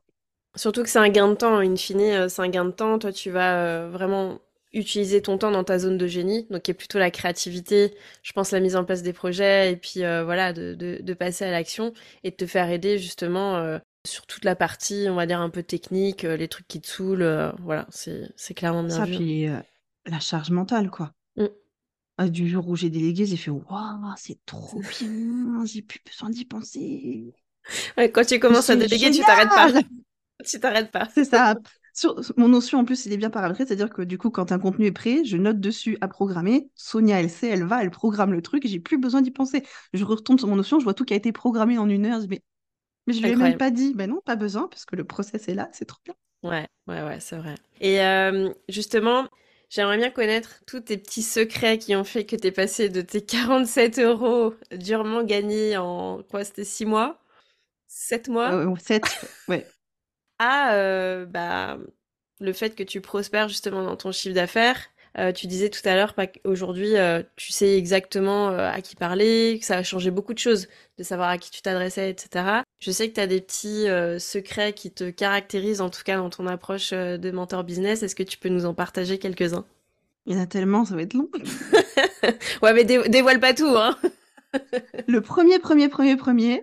Surtout que c'est un gain de temps. In fine, euh, c'est un gain de temps. Toi, tu vas vraiment utiliser ton temps dans ta zone de génie, donc qui est plutôt la créativité, je pense la mise en place des projets, et puis voilà, de, de, passer à l'action et de te faire aider justement sur toute la partie, on va dire, un peu technique, euh, les trucs qui te saoulent, euh, voilà, c'est, clairement bien Ça, vu. puis euh, la charge mentale, quoi. Mm. Ah, du jour où j'ai délégué, j'ai fait Waouh, c'est trop bien, j'ai plus besoin d'y penser. quand tu commences à déléguer, tu t'arrêtes pas. tu t'arrêtes pas. C'est ça. Sur, mon notion, en plus, il est bien paramétré, c'est-à-dire que du coup, quand un contenu est prêt, je note dessus à programmer. Sonia, elle sait, elle va, elle programme le truc, j'ai plus besoin d'y penser. Je retourne sur mon notion, je vois tout qui a été programmé en une heure, je dis, mais mais je lui ai même pas dit, ben non, pas besoin, parce que le process est là, c'est trop bien. Ouais, ouais, ouais, c'est vrai. Et euh, justement, j'aimerais bien connaître tous tes petits secrets qui ont fait que tu es passé de tes 47 euros durement gagnés en, quoi, c'était 6 mois? 7 mois? 7, ouais. À euh, bah, le fait que tu prospères justement dans ton chiffre d'affaires euh, tu disais tout à l'heure qu'aujourd'hui, euh, tu sais exactement euh, à qui parler, que ça a changé beaucoup de choses, de savoir à qui tu t'adressais, etc. Je sais que tu as des petits secrets qui te caractérisent, en tout cas dans ton approche de mentor business. Est-ce que tu peux nous en partager quelques-uns? Il y en a tellement, ça va être long. ouais, mais dévoile pas tout, hein Le premier, premier, premier, premier,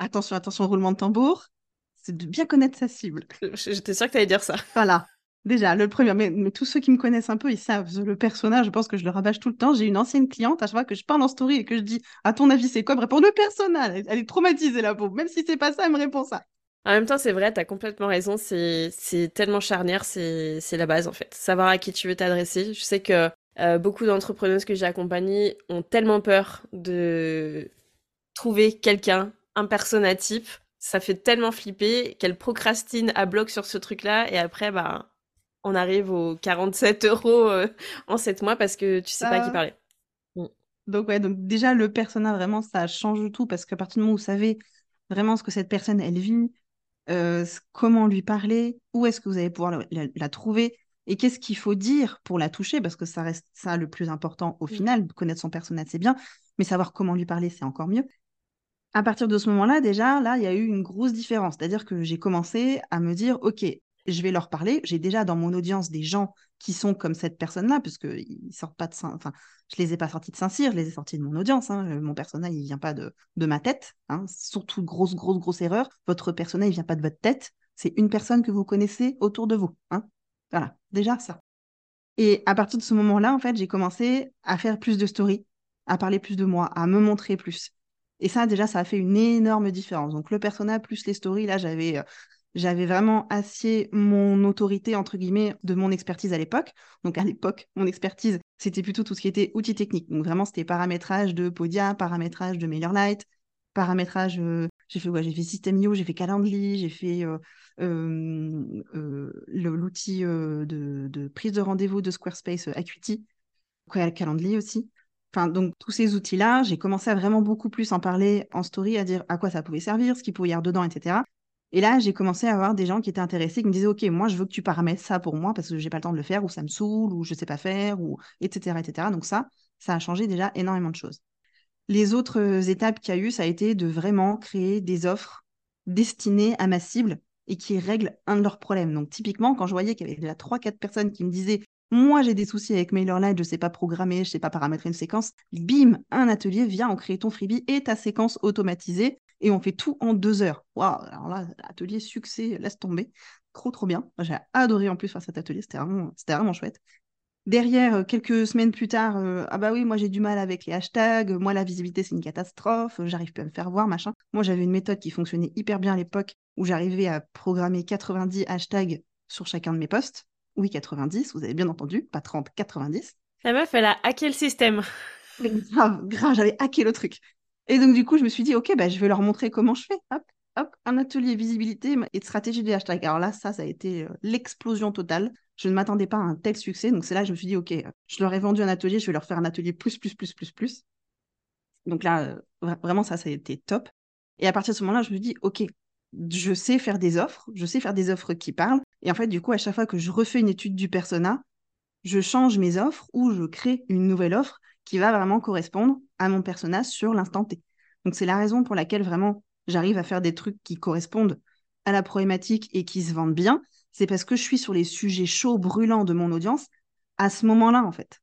attention, attention, roulement de tambour, c'est de bien connaître sa cible. J'étais sûre que tu allais dire ça. Voilà. Déjà, le premier, mais, tous ceux qui me connaissent un peu, ils savent le personnage. Je pense que je le rabâche tout le temps. J'ai une ancienne cliente, à chaque fois que je parle en story et que je dis À ton avis, c'est quoi? Elle me répond Le personnage. Elle, est traumatisée, la pauvre. Même si c'est pas ça, elle me répond ça. En même temps, c'est vrai, tu as complètement raison. C'est tellement charnière, c'est la base en fait. Savoir à qui tu veux t'adresser. Je sais que euh, beaucoup d'entrepreneuses que j'ai accompagnées ont tellement peur de trouver quelqu'un, un persona type. Ça fait tellement flipper qu'elles procrastinent à bloc sur ce truc-là et après, bah on arrive aux 47 euros euh, en 7 mois parce que tu sais pas à qui ah. parler. Mm. Donc ouais, donc déjà le personnage vraiment ça change tout parce qu'à partir du moment où vous savez vraiment ce que cette personne elle vit, euh, comment lui parler, où est-ce que vous allez pouvoir la, trouver et qu'est-ce qu'il faut dire pour la toucher parce que ça reste ça le plus important au mm. final, connaître son personnage c'est bien, mais savoir comment lui parler c'est encore mieux. À partir de ce moment-là, déjà, là, il y a eu une grosse différence. C'est-à-dire que j'ai commencé à me dire, OK, je vais leur parler. J'ai déjà dans mon audience des gens qui sont comme cette personne-là, puisqu'ils sortent pas de Saint... Enfin, je les ai pas sortis de Saint-Cyr, je les ai sortis de mon audience. Hein. Euh, mon personnage, il vient pas de, de ma tête. Hein. Surtout, grosse, grosse, grosse erreur. Votre personnage, il vient pas de votre tête. C'est une personne que vous connaissez autour de vous. Hein. Voilà, déjà ça. Et à partir de ce moment-là, en fait, j'ai commencé à faire plus de stories, à parler plus de moi, à me montrer plus. Et ça, déjà, ça a fait une énorme différence. Donc, le personnage plus les stories, là, j'avais euh, j'avais vraiment assied mon autorité, entre guillemets, de mon expertise à l'époque. Donc à l'époque, mon expertise, c'était plutôt tout ce qui était outils techniques. Donc vraiment, c'était paramétrage de Podia, paramétrage de MailerLite, paramétrage, euh, j'ai fait quoi? J'ai fait System.io, j'ai fait Calendly, j'ai fait euh, euh, l'outil de, de, prise de rendez-vous de Squarespace Acuity, Calendly aussi. Enfin, donc tous ces outils-là, j'ai commencé à vraiment beaucoup plus en parler en story, à dire à quoi ça pouvait servir, ce qu'il pouvait y avoir dedans, etc. Et là, j'ai commencé à avoir des gens qui étaient intéressés, qui me disaient, OK, moi, je veux que tu paramètres ça pour moi parce que j'ai pas le temps de le faire, ou ça me saoule, ou je sais pas faire, ou etc., etc. Donc ça, ça a changé déjà énormément de choses. Les autres euh, étapes qu'il y a eu, ça a été de vraiment créer des offres destinées à ma cible et qui règlent un de leurs problèmes. Donc typiquement, quand je voyais qu'il y avait déjà 3-4 personnes qui me disaient moi, j'ai des soucis avec MailerLite, je ne sais pas programmer, je ne sais pas paramétrer une séquence. Bim, un atelier, viens, on crée ton freebie et ta séquence automatisée et on fait tout en deux heures. Waouh, alors là, atelier succès, laisse tomber. Trop, trop bien. J'ai adoré en plus faire cet atelier, c'était vraiment, vraiment chouette. Derrière, quelques semaines plus tard, ah bah oui, moi j'ai du mal avec les hashtags, moi la visibilité c'est une catastrophe, j'arrive plus à me faire voir, machin. Moi j'avais une méthode qui fonctionnait hyper bien à l'époque où j'arrivais à programmer 90 hashtags sur chacun de mes posts. Oui, 90, vous avez bien entendu, pas 30, 90. La meuf, elle a hacké le système. grave, grave, j'avais hacké le truc. Et donc du coup, je me suis dit, ok, bah, je vais leur montrer comment je fais. Hop, hop, un atelier visibilité et de stratégie des hashtags. Alors là, ça, ça a été l'explosion totale. Je ne m'attendais pas à un tel succès. Donc c'est là que je me suis dit, OK, je leur ai vendu un atelier, je vais leur faire un atelier plus, plus, plus, plus, plus. Donc là, euh, vraiment, ça, ça a été top. Et à partir de ce moment-là, je me suis dit, OK, je sais faire des offres, je sais faire des offres qui parlent. Et en fait, du coup, à chaque fois que je refais une étude du persona, je change mes offres ou je crée une nouvelle offre qui va vraiment correspondre à mon persona sur l'instant T. Donc c'est la raison pour laquelle vraiment j'arrive à faire des trucs qui correspondent à la problématique et qui se vendent bien c'est parce que je suis sur les sujets chauds, brûlants de mon audience à ce moment-là, en fait.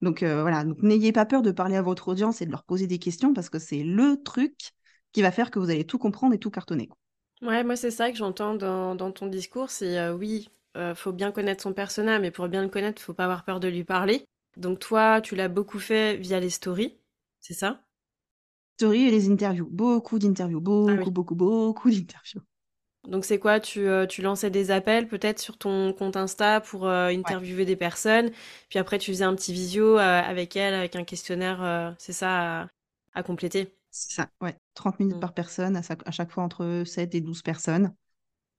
Donc euh, voilà, n'ayez pas peur de parler à votre audience et de leur poser des questions parce que c'est le truc qui va faire que vous allez tout comprendre et tout cartonner. Ouais, moi c'est ça que j'entends dans, ton discours, c'est euh, oui, euh, faut bien connaître son personnage, mais pour bien le connaître, faut pas avoir peur de lui parler. Donc toi, tu l'as beaucoup fait via les stories, c'est ça? Stories et les interviews, beaucoup d'interviews, beaucoup, ah beaucoup, beaucoup d'interviews. Donc c'est quoi? Tu, euh, tu, lançais des appels peut-être sur ton compte Insta pour euh, interviewer des personnes, puis après tu faisais un petit visio euh, avec elle, avec un questionnaire, c'est ça, à, compléter? C'est ça, ouais. 30 minutes mmh. par personne, à chaque, fois entre 7 et 12 personnes.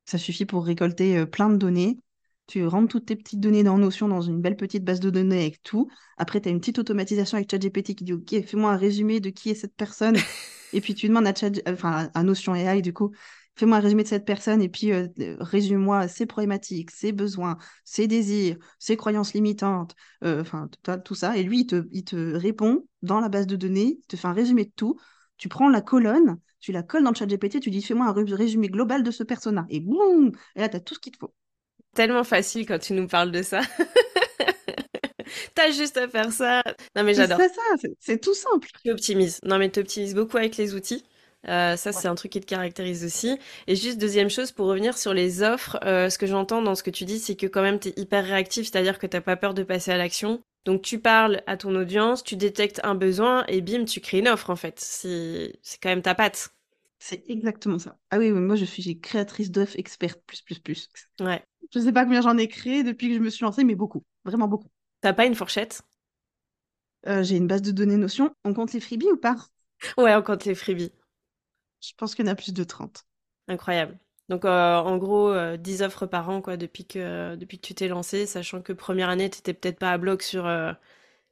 Ça suffit pour récolter plein de données. Tu rentres toutes tes petites données dans Notion, dans une belle petite base de données avec tout. Après, tu as une petite automatisation avec ChatGPT qui dit Ok, fais-moi un résumé de qui est cette personne. et puis tu demandes à, Chat, enfin, à Notion AI, du coup, fais-moi un résumé de cette personne et puis euh, résume-moi ses problématiques, ses besoins, ses désirs, ses croyances limitantes, euh, enfin tout ça. Et lui, il te, répond dans la base de données, il te fait un résumé de tout. Tu prends la colonne, tu la colles dans le chat GPT, tu dis fais-moi un résumé global de ce personnage. Et boum Et là, tu as tout ce qu'il te faut. Tellement facile quand tu nous parles de ça. T'as juste à faire ça. Non mais j'adore. C'est ça, c'est tout simple. Tu optimises. Non mais tu optimises beaucoup avec les outils. Euh, ça, c'est un truc qui te caractérise aussi. Et juste deuxième chose, pour revenir sur les offres, euh, ce que j'entends dans ce que tu dis, c'est que quand même, tu es hyper réactif, c'est-à-dire que t'as pas peur de passer à l'action. Donc tu parles à ton audience, tu détectes un besoin et bim, tu crées une offre en fait. C'est quand même ta patte. C'est exactement ça. Ah oui, moi je suis créatrice d'offres experte plus plus plus. Ouais. Je sais pas combien j'en ai créé depuis que je me suis lancée, mais beaucoup, vraiment beaucoup. T'as pas une fourchette? Euh, J'ai une base de données Notion. On compte les freebies ou pas? Ouais, on compte les freebies. Je pense qu'il y en a plus de 30. Incroyable. Donc euh, en gros, 10 euh, offres par an quoi, depuis, que, depuis que tu t'es lancé, sachant que première année, tu n'étais peut-être pas à bloc sur,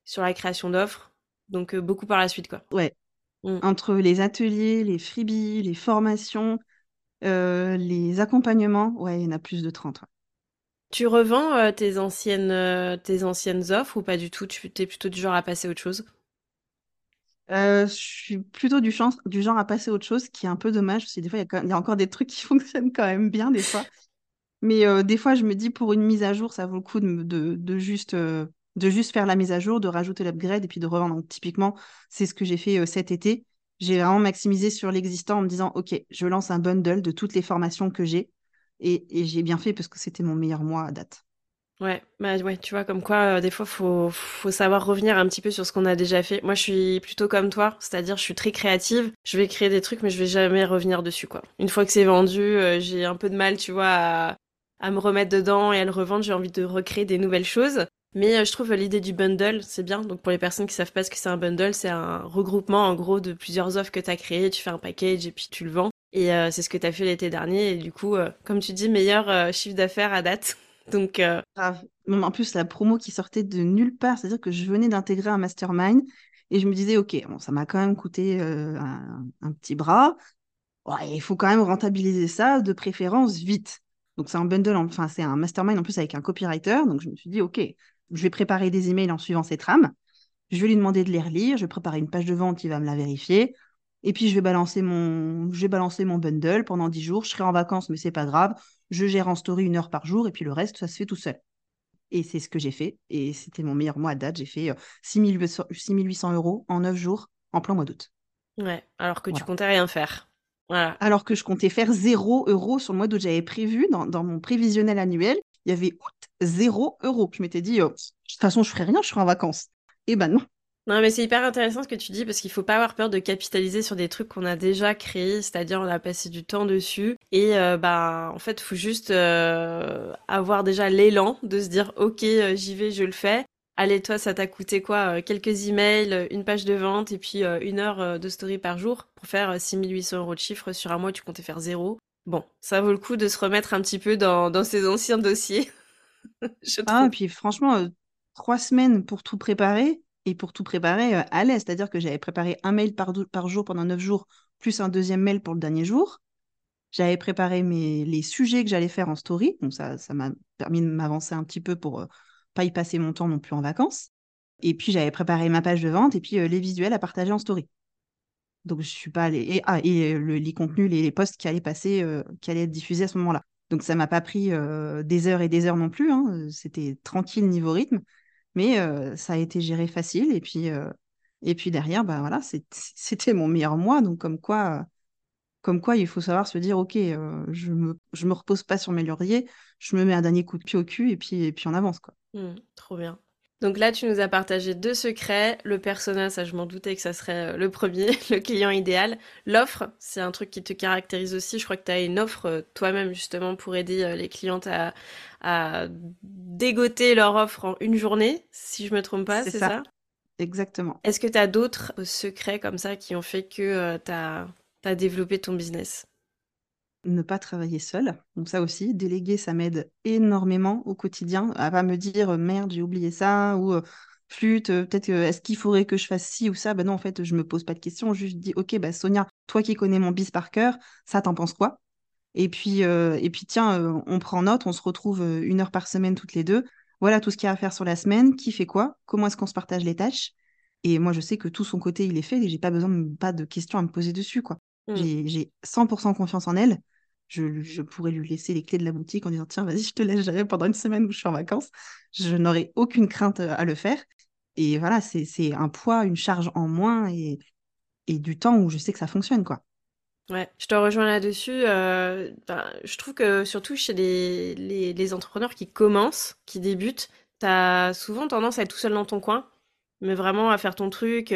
sur la création d'offres. Donc beaucoup par la suite. Quoi. Ouais. Mm. Entre les ateliers, les freebies, les formations, les accompagnements, ouais, il y en a plus de 30. Tu revends tes, anciennes, tes anciennes offres ou pas du tout? Tu es plutôt du genre à passer à autre chose? Euh, je suis plutôt du, genre à passer à autre chose, qui est un peu dommage, parce que des fois, il y, a encore des trucs qui fonctionnent quand même bien, des fois. Mais euh, des fois, je me dis, pour une mise à jour, ça vaut le coup de, de, juste, euh, de juste faire la mise à jour, de rajouter l'upgrade et puis de revendre. Donc, typiquement, c'est ce que j'ai fait cet été. J'ai vraiment maximisé sur l'existant en me disant, OK, je lance un bundle de toutes les formations que j'ai. Et, j'ai bien fait parce que c'était mon meilleur mois à date. Ouais, bah ouais, tu vois, comme quoi, euh, des fois, faut, faut savoir revenir un petit peu sur ce qu'on a déjà fait. Moi, je suis plutôt comme toi, c'est-à-dire, je suis très créative. Je vais créer des trucs, mais je vais jamais revenir dessus, quoi. Une fois que c'est vendu, euh, j'ai un peu de mal, tu vois, à, à, me remettre dedans et à le revendre. J'ai envie de recréer des nouvelles choses. Mais euh, je trouve l'idée du bundle, c'est bien. Donc, pour les personnes qui savent pas ce que c'est un bundle, c'est un regroupement, en gros, de plusieurs offres que tu as créées. Tu fais un package et puis tu le vends. Et c'est ce que tu as fait l'été dernier. Et du coup, comme tu dis, meilleur chiffre d'affaires à date. Donc, euh, En plus, la promo qui sortait de nulle part, c'est-à-dire que je venais d'intégrer un mastermind et je me disais, OK, bon, ça m'a quand même coûté euh, un, petit bras. il faut quand même rentabiliser ça, de préférence vite. Donc, c'est un bundle, enfin, c'est un mastermind en plus avec un copywriter. Donc, je me suis dit, OK, je vais préparer des emails en suivant cette trame. Je vais lui demander de les relire. Je vais préparer une page de vente, il va me la vérifier. Et puis, je vais balancer mon, je vais balancer mon bundle pendant 10 jours. Je serai en vacances, mais c'est pas grave. Je gère en story une heure par jour et puis le reste, ça se fait tout seul. Et c'est ce que j'ai fait. Et c'était mon meilleur mois à date. J'ai fait 6800 euh, euros en 9 jours en plein mois d'août. Ouais, alors que tu comptais rien faire. Voilà. Alors que je comptais faire 0 euros sur le mois d'août. J'avais prévu dans, mon prévisionnel annuel il y avait août, 0 euros. Je m'étais dit, oh, de toute façon, je ferai rien, je serai en vacances. Et ben non. Non, mais c'est hyper intéressant ce que tu dis parce qu'il faut pas avoir peur de capitaliser sur des trucs qu'on a déjà créés, c'est-à-dire on a passé du temps dessus et euh, bah en fait faut juste euh, avoir déjà l'élan de se dire ok euh, j'y vais je le fais. Allez toi ça t'a coûté quoi quelques emails, une page de vente et puis une heure de story par jour pour faire 6800 euros de chiffre sur un mois tu comptais faire zéro. Bon ça vaut le coup de se remettre un petit peu dans, dans ces anciens dossiers. je ah et puis franchement trois semaines pour tout préparer et pour tout préparer euh, à l'aise. C'est-à-dire que j'avais préparé un mail par, par jour pendant neuf jours, plus un deuxième mail pour le dernier jour. J'avais préparé mes, les sujets que j'allais faire en story. Donc, ça, ça m'a permis de m'avancer un petit peu pour euh, pas y passer mon temps non plus en vacances. Et puis, j'avais préparé ma page de vente et puis euh, les visuels à partager en story. Donc, je suis pas allée. Et, ah, et les contenus, les, posts qui allaient passer, qui allaient être diffusés à ce moment-là. Donc, ça m'a pas pris des heures et des heures non plus. Hein. C'était tranquille niveau rythme. Mais ça a été géré facile. Et puis, et puis derrière, bah, voilà, c'était mon meilleur mois. Donc, comme quoi, comme quoi, il faut savoir se dire, OK, je me, je me repose pas sur mes lauriers, je me mets un dernier coup de pied au cul et puis, et puis on avance. Quoi. Mmh, trop bien. Donc là, tu nous as partagé deux secrets. Le persona, ça, je m'en doutais que ça serait le premier, le client idéal. L'offre, c'est un truc qui te caractérise aussi. Je crois que tu as une offre toi-même, justement, pour aider les clientes à, à dégoter leur offre en une journée, si je me trompe pas, c'est ça? Exactement. Est-ce que tu as d'autres secrets comme ça qui ont fait que euh, tu as, développé ton business? Ne pas travailler seul. Donc ça aussi, déléguer, ça m'aide énormément au quotidien à pas me dire merde, j'ai oublié ça ou flûte, peut-être est-ce qu'il faudrait que je fasse ci ou ça? Ben non, en fait, je me pose pas de questions, juste dis OK, bah Sonia, toi qui connais mon bis par cœur, ça t'en penses quoi? Et puis, euh, et puis tiens, euh, on prend note, on se retrouve euh, une heure par semaine toutes les deux. Voilà tout ce qu'il y a à faire sur la semaine, qui fait quoi, comment est-ce qu'on se partage les tâches? Et moi, je sais que tout son côté, il est fait et j'ai pas besoin de, pas de questions à me poser dessus. quoi. Mmh. J'ai 100% confiance en elle. Je, pourrais lui laisser les clés de la boutique en disant tiens, vas-y, je te laisse gérer pendant une semaine où je suis en vacances. Je n'aurai aucune crainte à le faire. Et voilà, c'est un poids, une charge en moins et, et du temps où je sais que ça fonctionne. quoi. Ouais, je te rejoins là-dessus. Euh, ben, je trouve que surtout chez les, les, entrepreneurs qui commencent, qui débutent, tu as souvent tendance à être tout seul dans ton coin, mais vraiment à faire ton truc.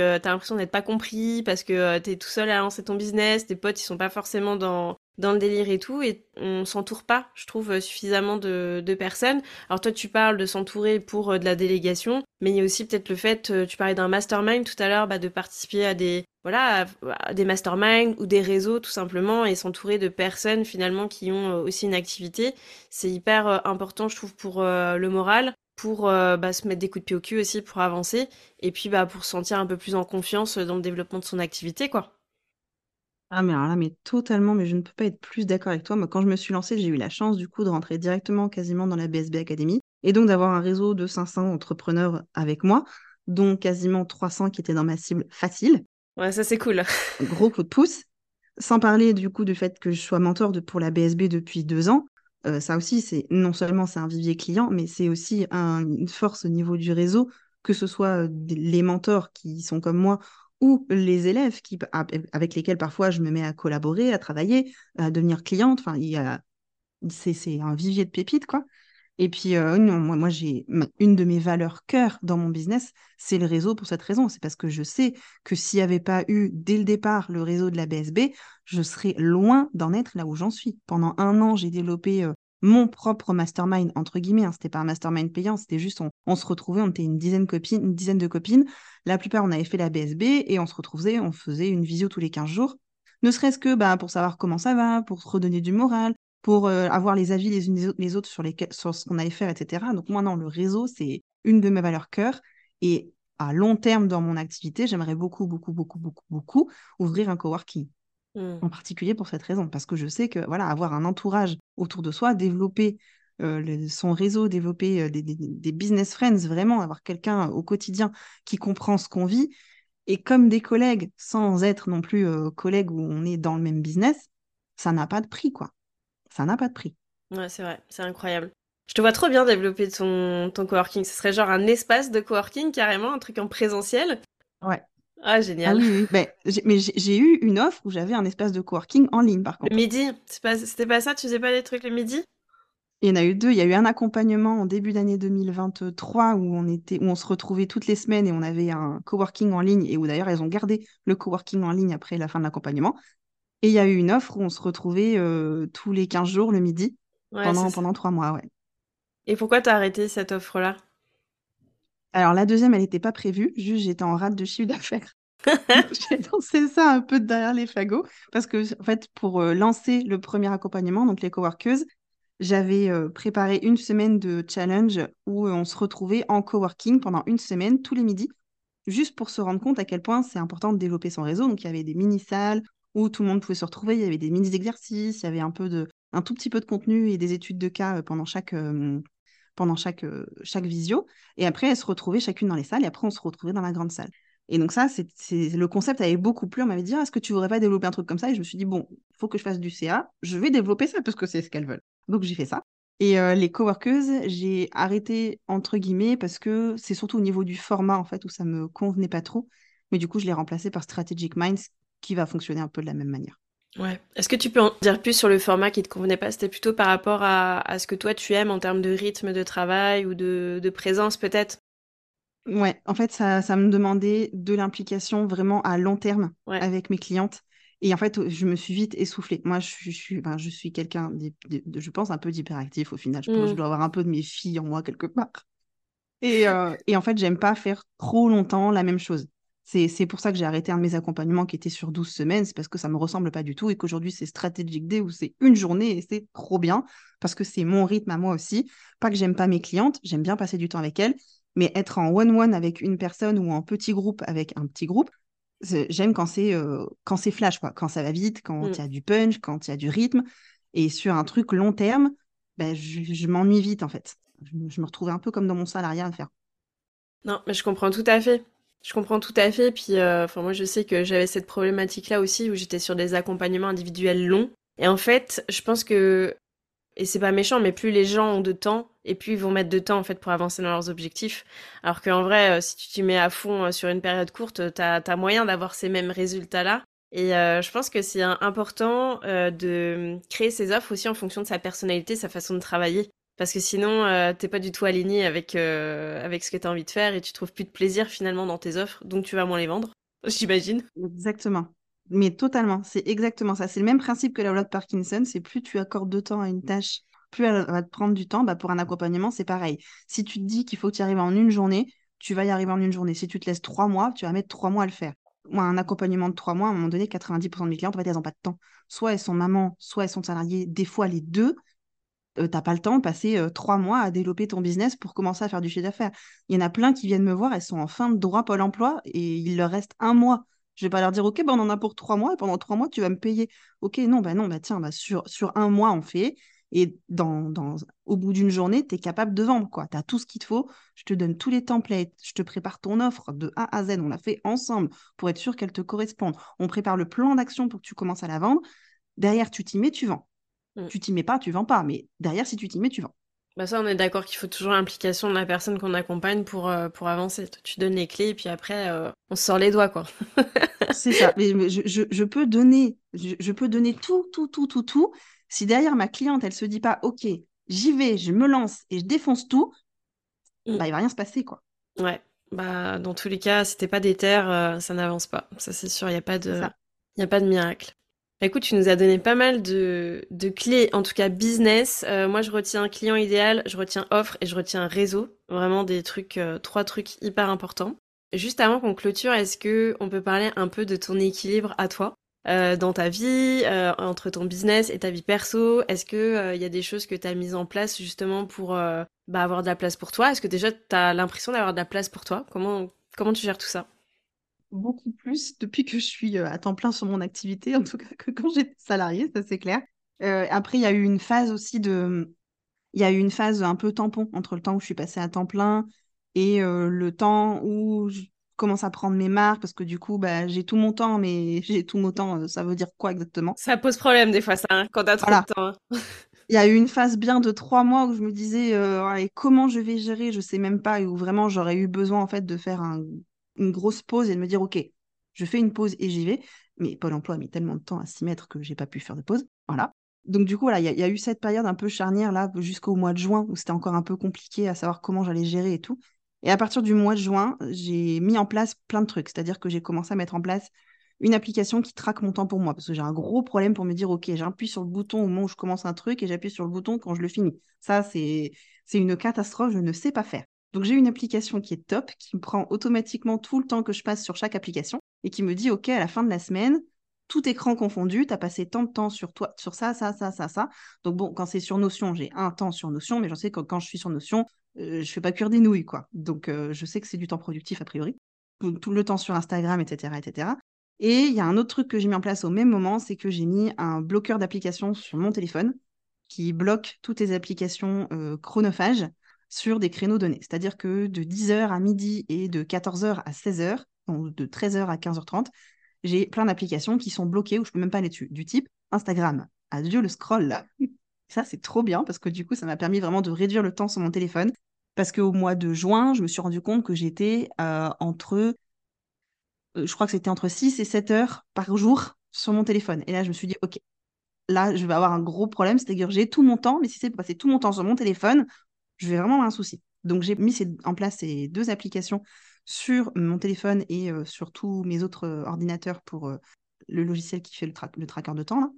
Euh, euh, dans le délire et tout, et on s'entoure pas, je trouve, suffisamment de, de personnes. Alors toi, tu parles de s'entourer pour euh, de la délégation, mais il y a aussi peut-être le fait, tu parlais d'un mastermind tout à l'heure, bah, de participer à des voilà, des masterminds ou des réseaux tout simplement et s'entourer de personnes finalement qui ont euh, aussi une activité. C'est hyper euh, important, je trouve, pour euh, le moral, pour bah, se mettre des coups de pied au cul aussi pour avancer et puis bah, pour se sentir un peu plus en confiance dans le développement de son activité, quoi. Ah mais alors là, mais totalement, mais je ne peux pas être plus d'accord avec toi. Moi, quand je me suis lancée, j'ai eu la chance du coup de rentrer directement quasiment dans la BSB Academy et donc d'avoir un réseau de 500 entrepreneurs avec moi, dont quasiment 300 qui étaient dans ma cible facile. Ouais, ça c'est cool. Gros coup de pouce. Sans parler du coup du fait que je sois mentor de, pour la BSB depuis deux ans. Euh, ça aussi, c'est non seulement c'est un vivier client, mais c'est aussi une force au niveau du réseau, que ce soit euh, les mentors qui sont comme moi ou les élèves qui, avec lesquels parfois je me mets à collaborer, à travailler, à devenir cliente. Enfin, il y a, c'est un vivier de pépites, quoi. Et puis, euh, moi, moi j'ai une de mes valeurs cœur dans mon business, c'est le réseau pour cette raison. C'est parce que je sais que s'il n'y avait pas eu dès le départ le réseau de la BSB, je serais loin d'en être là où j'en suis. Pendant un an, j'ai développé euh, mon propre mastermind, entre guillemets. Hein. C'était pas un mastermind payant, c'était juste on, se retrouvait, on était une dizaine, une dizaine de copines. La plupart, on avait fait la BSB et on se retrouvait, on faisait une visio tous les 15 jours. Ne serait-ce que bah, pour savoir comment ça va, pour redonner du moral, pour euh, avoir les avis les unes les autres sur, les, sur ce qu'on allait faire, etc. Donc moi, non, le réseau, c'est une de mes valeurs cœur. Et à long terme dans mon activité, j'aimerais beaucoup, beaucoup, beaucoup, beaucoup, beaucoup ouvrir un coworking. Mmh. En particulier pour cette raison, parce que je sais que voilà, avoir un entourage autour de soi, développer euh, son réseau, développer euh, des, des, business friends, vraiment avoir quelqu'un au quotidien qui comprend ce qu'on vit, et comme des collègues, sans être non plus collègues où on est dans le même business, ça n'a pas de prix, quoi ça n'a pas de prix. Ouais, c'est vrai, c'est incroyable. Je te vois trop bien développer ton, ton coworking. Ce serait genre un espace de coworking, carrément, un truc en présentiel. Ouais. Ah, génial. Ah oui, oui. Ben, mais j'ai eu une offre où j'avais un espace de coworking en ligne, par contre. Le midi C'était pas, pas ça Tu faisais pas des trucs le midi? Il y en a eu deux. Il y a eu un accompagnement en début d'année 2023 où on était, où on se retrouvait toutes les semaines et on avait un coworking en ligne et où d'ailleurs elles ont gardé le coworking en ligne après la fin de l'accompagnement. Et il y a eu une offre où on se retrouvait euh, tous les 15 jours le midi pendant, pendant trois mois. Ouais. Et pourquoi tu as arrêté cette offre-là? Alors la deuxième, elle n'était pas prévue. Juste, j'étais en rate de chiffre d'affaires. j'ai lancé ça un peu derrière les fagots parce que en fait pour euh, lancer le premier accompagnement donc les coworkeuses j'avais euh, préparé une semaine de challenge où euh, on se retrouvait en coworking pendant une semaine, tous les midis, juste pour se rendre compte à quel point c'est important de développer son réseau. Donc, il y avait des mini-salles où tout le monde pouvait se retrouver, il y avait des mini-exercices, il y avait un, peu de, un tout petit peu de contenu et des études de cas pendant chaque, pendant chaque, chaque visio. Et après, elles se retrouvaient chacune dans les salles et après, on se retrouvait dans la grande salle. Et donc ça, c'est, le concept avait beaucoup plu. On m'avait dit, ah, est-ce que tu voudrais pas développer un truc comme ça? Et je me suis dit, bon, il faut que je fasse du CA. Je vais développer ça parce que c'est ce qu'elles veulent. Donc j'ai fait ça. Et euh, les coworkeuses, j'ai arrêté entre guillemets parce que c'est surtout au niveau du format en fait où ça me convenait pas trop. Mais du coup, je l'ai remplacé par Strategic Minds qui va fonctionner un peu de la même manière. Ouais. Est-ce que tu peux en dire plus sur le format qui te convenait pas? C'était plutôt par rapport à, ce que toi tu aimes en termes de rythme de travail ou de, présence peut-être? Ouais, en fait, ça, ça me demandait de l'implication vraiment à long terme avec mes clientes. Et en fait, je me suis vite essoufflée. Moi, je, suis, je suis quelqu'un, de, je pense, un peu d'hyperactif au final. Je, je, mmh. dois avoir un peu de mes filles en moi quelque part. Et, euh, et en fait, j'aime pas faire trop longtemps la même chose. C'est pour ça que j'ai arrêté un de mes accompagnements qui était sur 12 semaines. C'est parce que ça me ressemble pas du tout et qu'aujourd'hui, c'est Strategic Day où c'est une journée et c'est trop bien parce que c'est mon rythme à moi aussi. Pas que j'aime pas mes clientes, j'aime bien passer du temps avec elles, mais être en one-one avec une personne ou en petit groupe avec un petit groupe, J'aime quand c'est euh, quand c'est flash, quoi. Quand ça va vite, quand il y a mm. du punch, quand il y a du rythme. Et sur un truc long terme, ben, je, m'ennuie vite, en fait. Je, me retrouvais un peu comme dans mon salariat à faire. Non, mais je comprends tout à fait. Je comprends tout à fait. Puis, euh, enfin, moi, je sais que j'avais cette problématique-là aussi où j'étais sur des accompagnements individuels longs. Et en fait, je pense que et c'est pas méchant, mais plus les gens ont de temps, et plus ils vont mettre de temps en fait pour avancer dans leurs objectifs. Alors qu'en vrai, euh, si tu t'y mets à fond euh, sur une période courte, t'as as moyen d'avoir ces mêmes résultats-là. Et euh, je pense que c'est important de créer ses offres aussi en fonction de sa personnalité, sa façon de travailler. Parce que sinon, t'es pas du tout aligné avec, avec ce que t'as envie de faire et tu trouves plus de plaisir finalement dans tes offres, donc tu vas moins les vendre, j'imagine. Exactement. Mais totalement, c'est exactement ça. C'est le même principe que la loi de Parkinson, c'est plus tu accordes de temps à une tâche, plus elle va te prendre du temps. Bah pour un accompagnement, c'est pareil. Si tu te dis qu'il faut que tu arrives en une journée, tu vas y arriver en une journée. Si tu te laisses trois mois, tu vas mettre trois mois à le faire. Moi, un accompagnement de trois mois, à un moment donné, 90% de mes clientes, en fait, elles n'ont pas de temps. Soit elles sont mamans, soit elles sont salariées, des fois les deux. Euh, t'as pas le temps de passer euh, trois mois à développer ton business pour commencer à faire du chiffre d'affaires. Il y en a plein qui viennent me voir, elles sont en fin de droit Pôle emploi et il leur reste un mois je vais pas leur dire, OK, ben on en a pour trois mois et pendant trois mois, tu vas me payer. OK, non, ben non, bah tiens, sur, sur un mois, on fait. Et dans, dans, au bout d'une journée, tu es capable de vendre. Tu as tout ce qu'il te faut. Je te donne tous les templates. Je te prépare ton offre de A à Z. On l'a fait ensemble pour être sûr qu'elle te corresponde. On prépare le plan d'action pour que tu commences à la vendre. Derrière, tu t'y mets, tu vends. Tu mmh. Tu t'y mets pas, tu vends pas. Mais derrière, si tu t'y mets, tu vends. Bah ça, on est d'accord qu'il faut toujours l'implication de la personne qu'on accompagne pour, euh, pour avancer. Tu donnes les clés et puis après, euh, on sort les doigts, quoi. c'est ça. Mais, je, je, peux donner, je, peux donner tout, tout, tout, tout, tout. Si derrière ma cliente, elle se dit pas, OK, j'y vais, je me lance et je défonce tout, mm. bah, il va rien se passer, quoi. Ouais. Bah, dans tous les cas, si t'es pas déter, euh, ça n'avance pas. Ça, c'est sûr, il n'y a, pas de... y a pas de miracle. Bah, écoute, tu nous as donné pas mal de, clés, en tout cas business. Euh, moi, je retiens client idéal, je retiens offre et je retiens réseau. Vraiment des trucs, euh, trois trucs hyper importants. Juste avant qu'on clôture, est-ce que on peut parler un peu de ton équilibre à toi euh, dans ta vie, entre ton business et ta vie perso? Est-ce que il y a des choses que tu as mises en place justement pour bah, avoir de la place pour toi? Est-ce que déjà tu as l'impression d'avoir de la place pour toi? Comment comment tu gères tout ça? Beaucoup plus depuis que je suis euh, à temps plein sur mon activité, en tout cas que quand j'étais salariée, ça c'est clair. Euh, après, il y a eu une phase aussi de. Il y a eu une phase un peu tampon entre le temps où je suis passée à temps plein et euh, le temps où je commence à prendre mes marques parce que du coup, bah, j'ai tout mon temps, mais j'ai tout mon temps, ça veut dire quoi exactement? Ça pose problème des fois, ça, hein, quand t'as trop de temps. Hein. Il y a eu une phase bien de trois mois où je me disais comment je vais gérer, je sais même pas, et où vraiment j'aurais eu besoin en fait de faire un une grosse pause et de me dire, OK, je fais une pause et j'y vais. Mais Pôle emploi a mis tellement de temps à s'y mettre que j'ai pas pu faire de pause. Voilà. donc du coup, voilà, il y, a eu cette période un peu charnière là jusqu'au mois de juin où c'était encore un peu compliqué à savoir comment j'allais gérer et tout. Et à partir du mois de juin, j'ai mis en place plein de trucs. C'est-à-dire que j'ai commencé à mettre en place une application qui traque mon temps pour moi parce que j'ai un gros problème pour me dire ok, j'appuie sur le bouton au moment où je commence un truc et j'appuie sur le bouton quand je le finis. Ça, c'est c'est une catastrophe, je ne sais pas faire. Donc j'ai une application qui est top, qui me prend automatiquement tout le temps que je passe sur chaque application et qui me dit ok, à la fin de la semaine, tout écran confondu, tu as passé tant de temps sur toi, sur ça, ça, ça, ça, ça. Donc bon, quand c'est sur Notion, j'ai un temps sur Notion, mais je sais que quand je suis sur Notion, euh, je fais pas cuire des nouilles, quoi. Donc euh, je sais que c'est du temps productif a priori. Tout, le temps sur Instagram, etc., etc. Et il y a un autre truc que j'ai mis en place au même moment, c'est que j'ai mis un bloqueur d'applications sur mon téléphone qui bloque toutes les applications euh, chronophages sur des créneaux donnés. C'est-à-dire que de 10h à midi et de 14h à 16h, donc de 13h à 15h30, j'ai plein d'applications qui sont bloquées où je peux même pas aller dessus, du type Instagram. Adieu le scroll. Ça, c'est trop bien parce que du coup, ça m'a permis vraiment de réduire le temps sur mon téléphone. Parce qu'au mois de juin, je me suis rendu compte que j'étais euh, entre, euh, je crois que c'était entre 6 et 7 heures par jour sur mon téléphone. Et là, je me suis dit, OK, là, je vais avoir un gros problème, c'est-à-dire que j'ai tout mon temps, mais si c'est pour passer tout mon temps sur mon téléphone, je vais vraiment avoir un souci. Donc, j'ai mis en place ces deux applications sur mon téléphone et euh, sur tous mes autres euh, ordinateurs pour euh, le logiciel qui fait le, le tracker de temps. Là.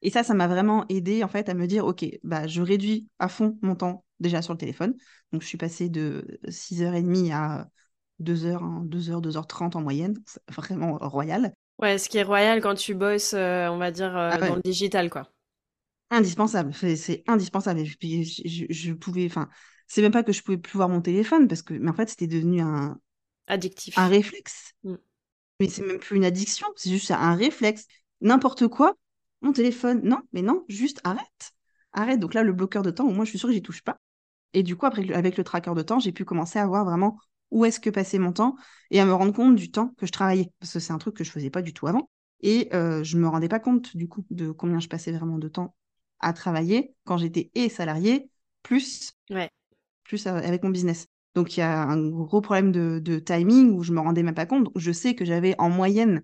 Et ça, ça m'a vraiment aidé en fait à me dire, OK, bah, je réduis à fond mon temps déjà sur le téléphone. Donc, je suis passée de 6h30 à 2h, 2h, 2h30 en moyenne. C'est vraiment royal. Ouais, ce qui est royal quand tu bosses, on va dire, ah dans le digital, quoi. Indispensable, c'est indispensable. je, je, je, pouvais, enfin, c'est même pas que je pouvais plus voir mon téléphone parce que, mais en fait, c'était devenu un, Addictif. Un réflexe. Mm. Mais c'est même plus une addiction, c'est juste un réflexe. N'importe quoi, mon téléphone, non, mais non, juste arrête. Arrête. Donc là, le bloqueur de temps, au moins, je suis sûre que j'y touche pas. Et du coup, après, avec le tracker de temps, j'ai pu commencer à voir vraiment où est-ce que passait mon temps et à me rendre compte du temps que je travaillais. Parce que c'est un truc que je faisais pas du tout avant. Et euh, je me rendais pas compte, du coup, de combien je passais vraiment de temps à travailler quand j'étais et salarié, plus, plus avec mon business. Donc il y a un gros problème de, timing où je me rendais même pas compte. Je sais que j'avais en moyenne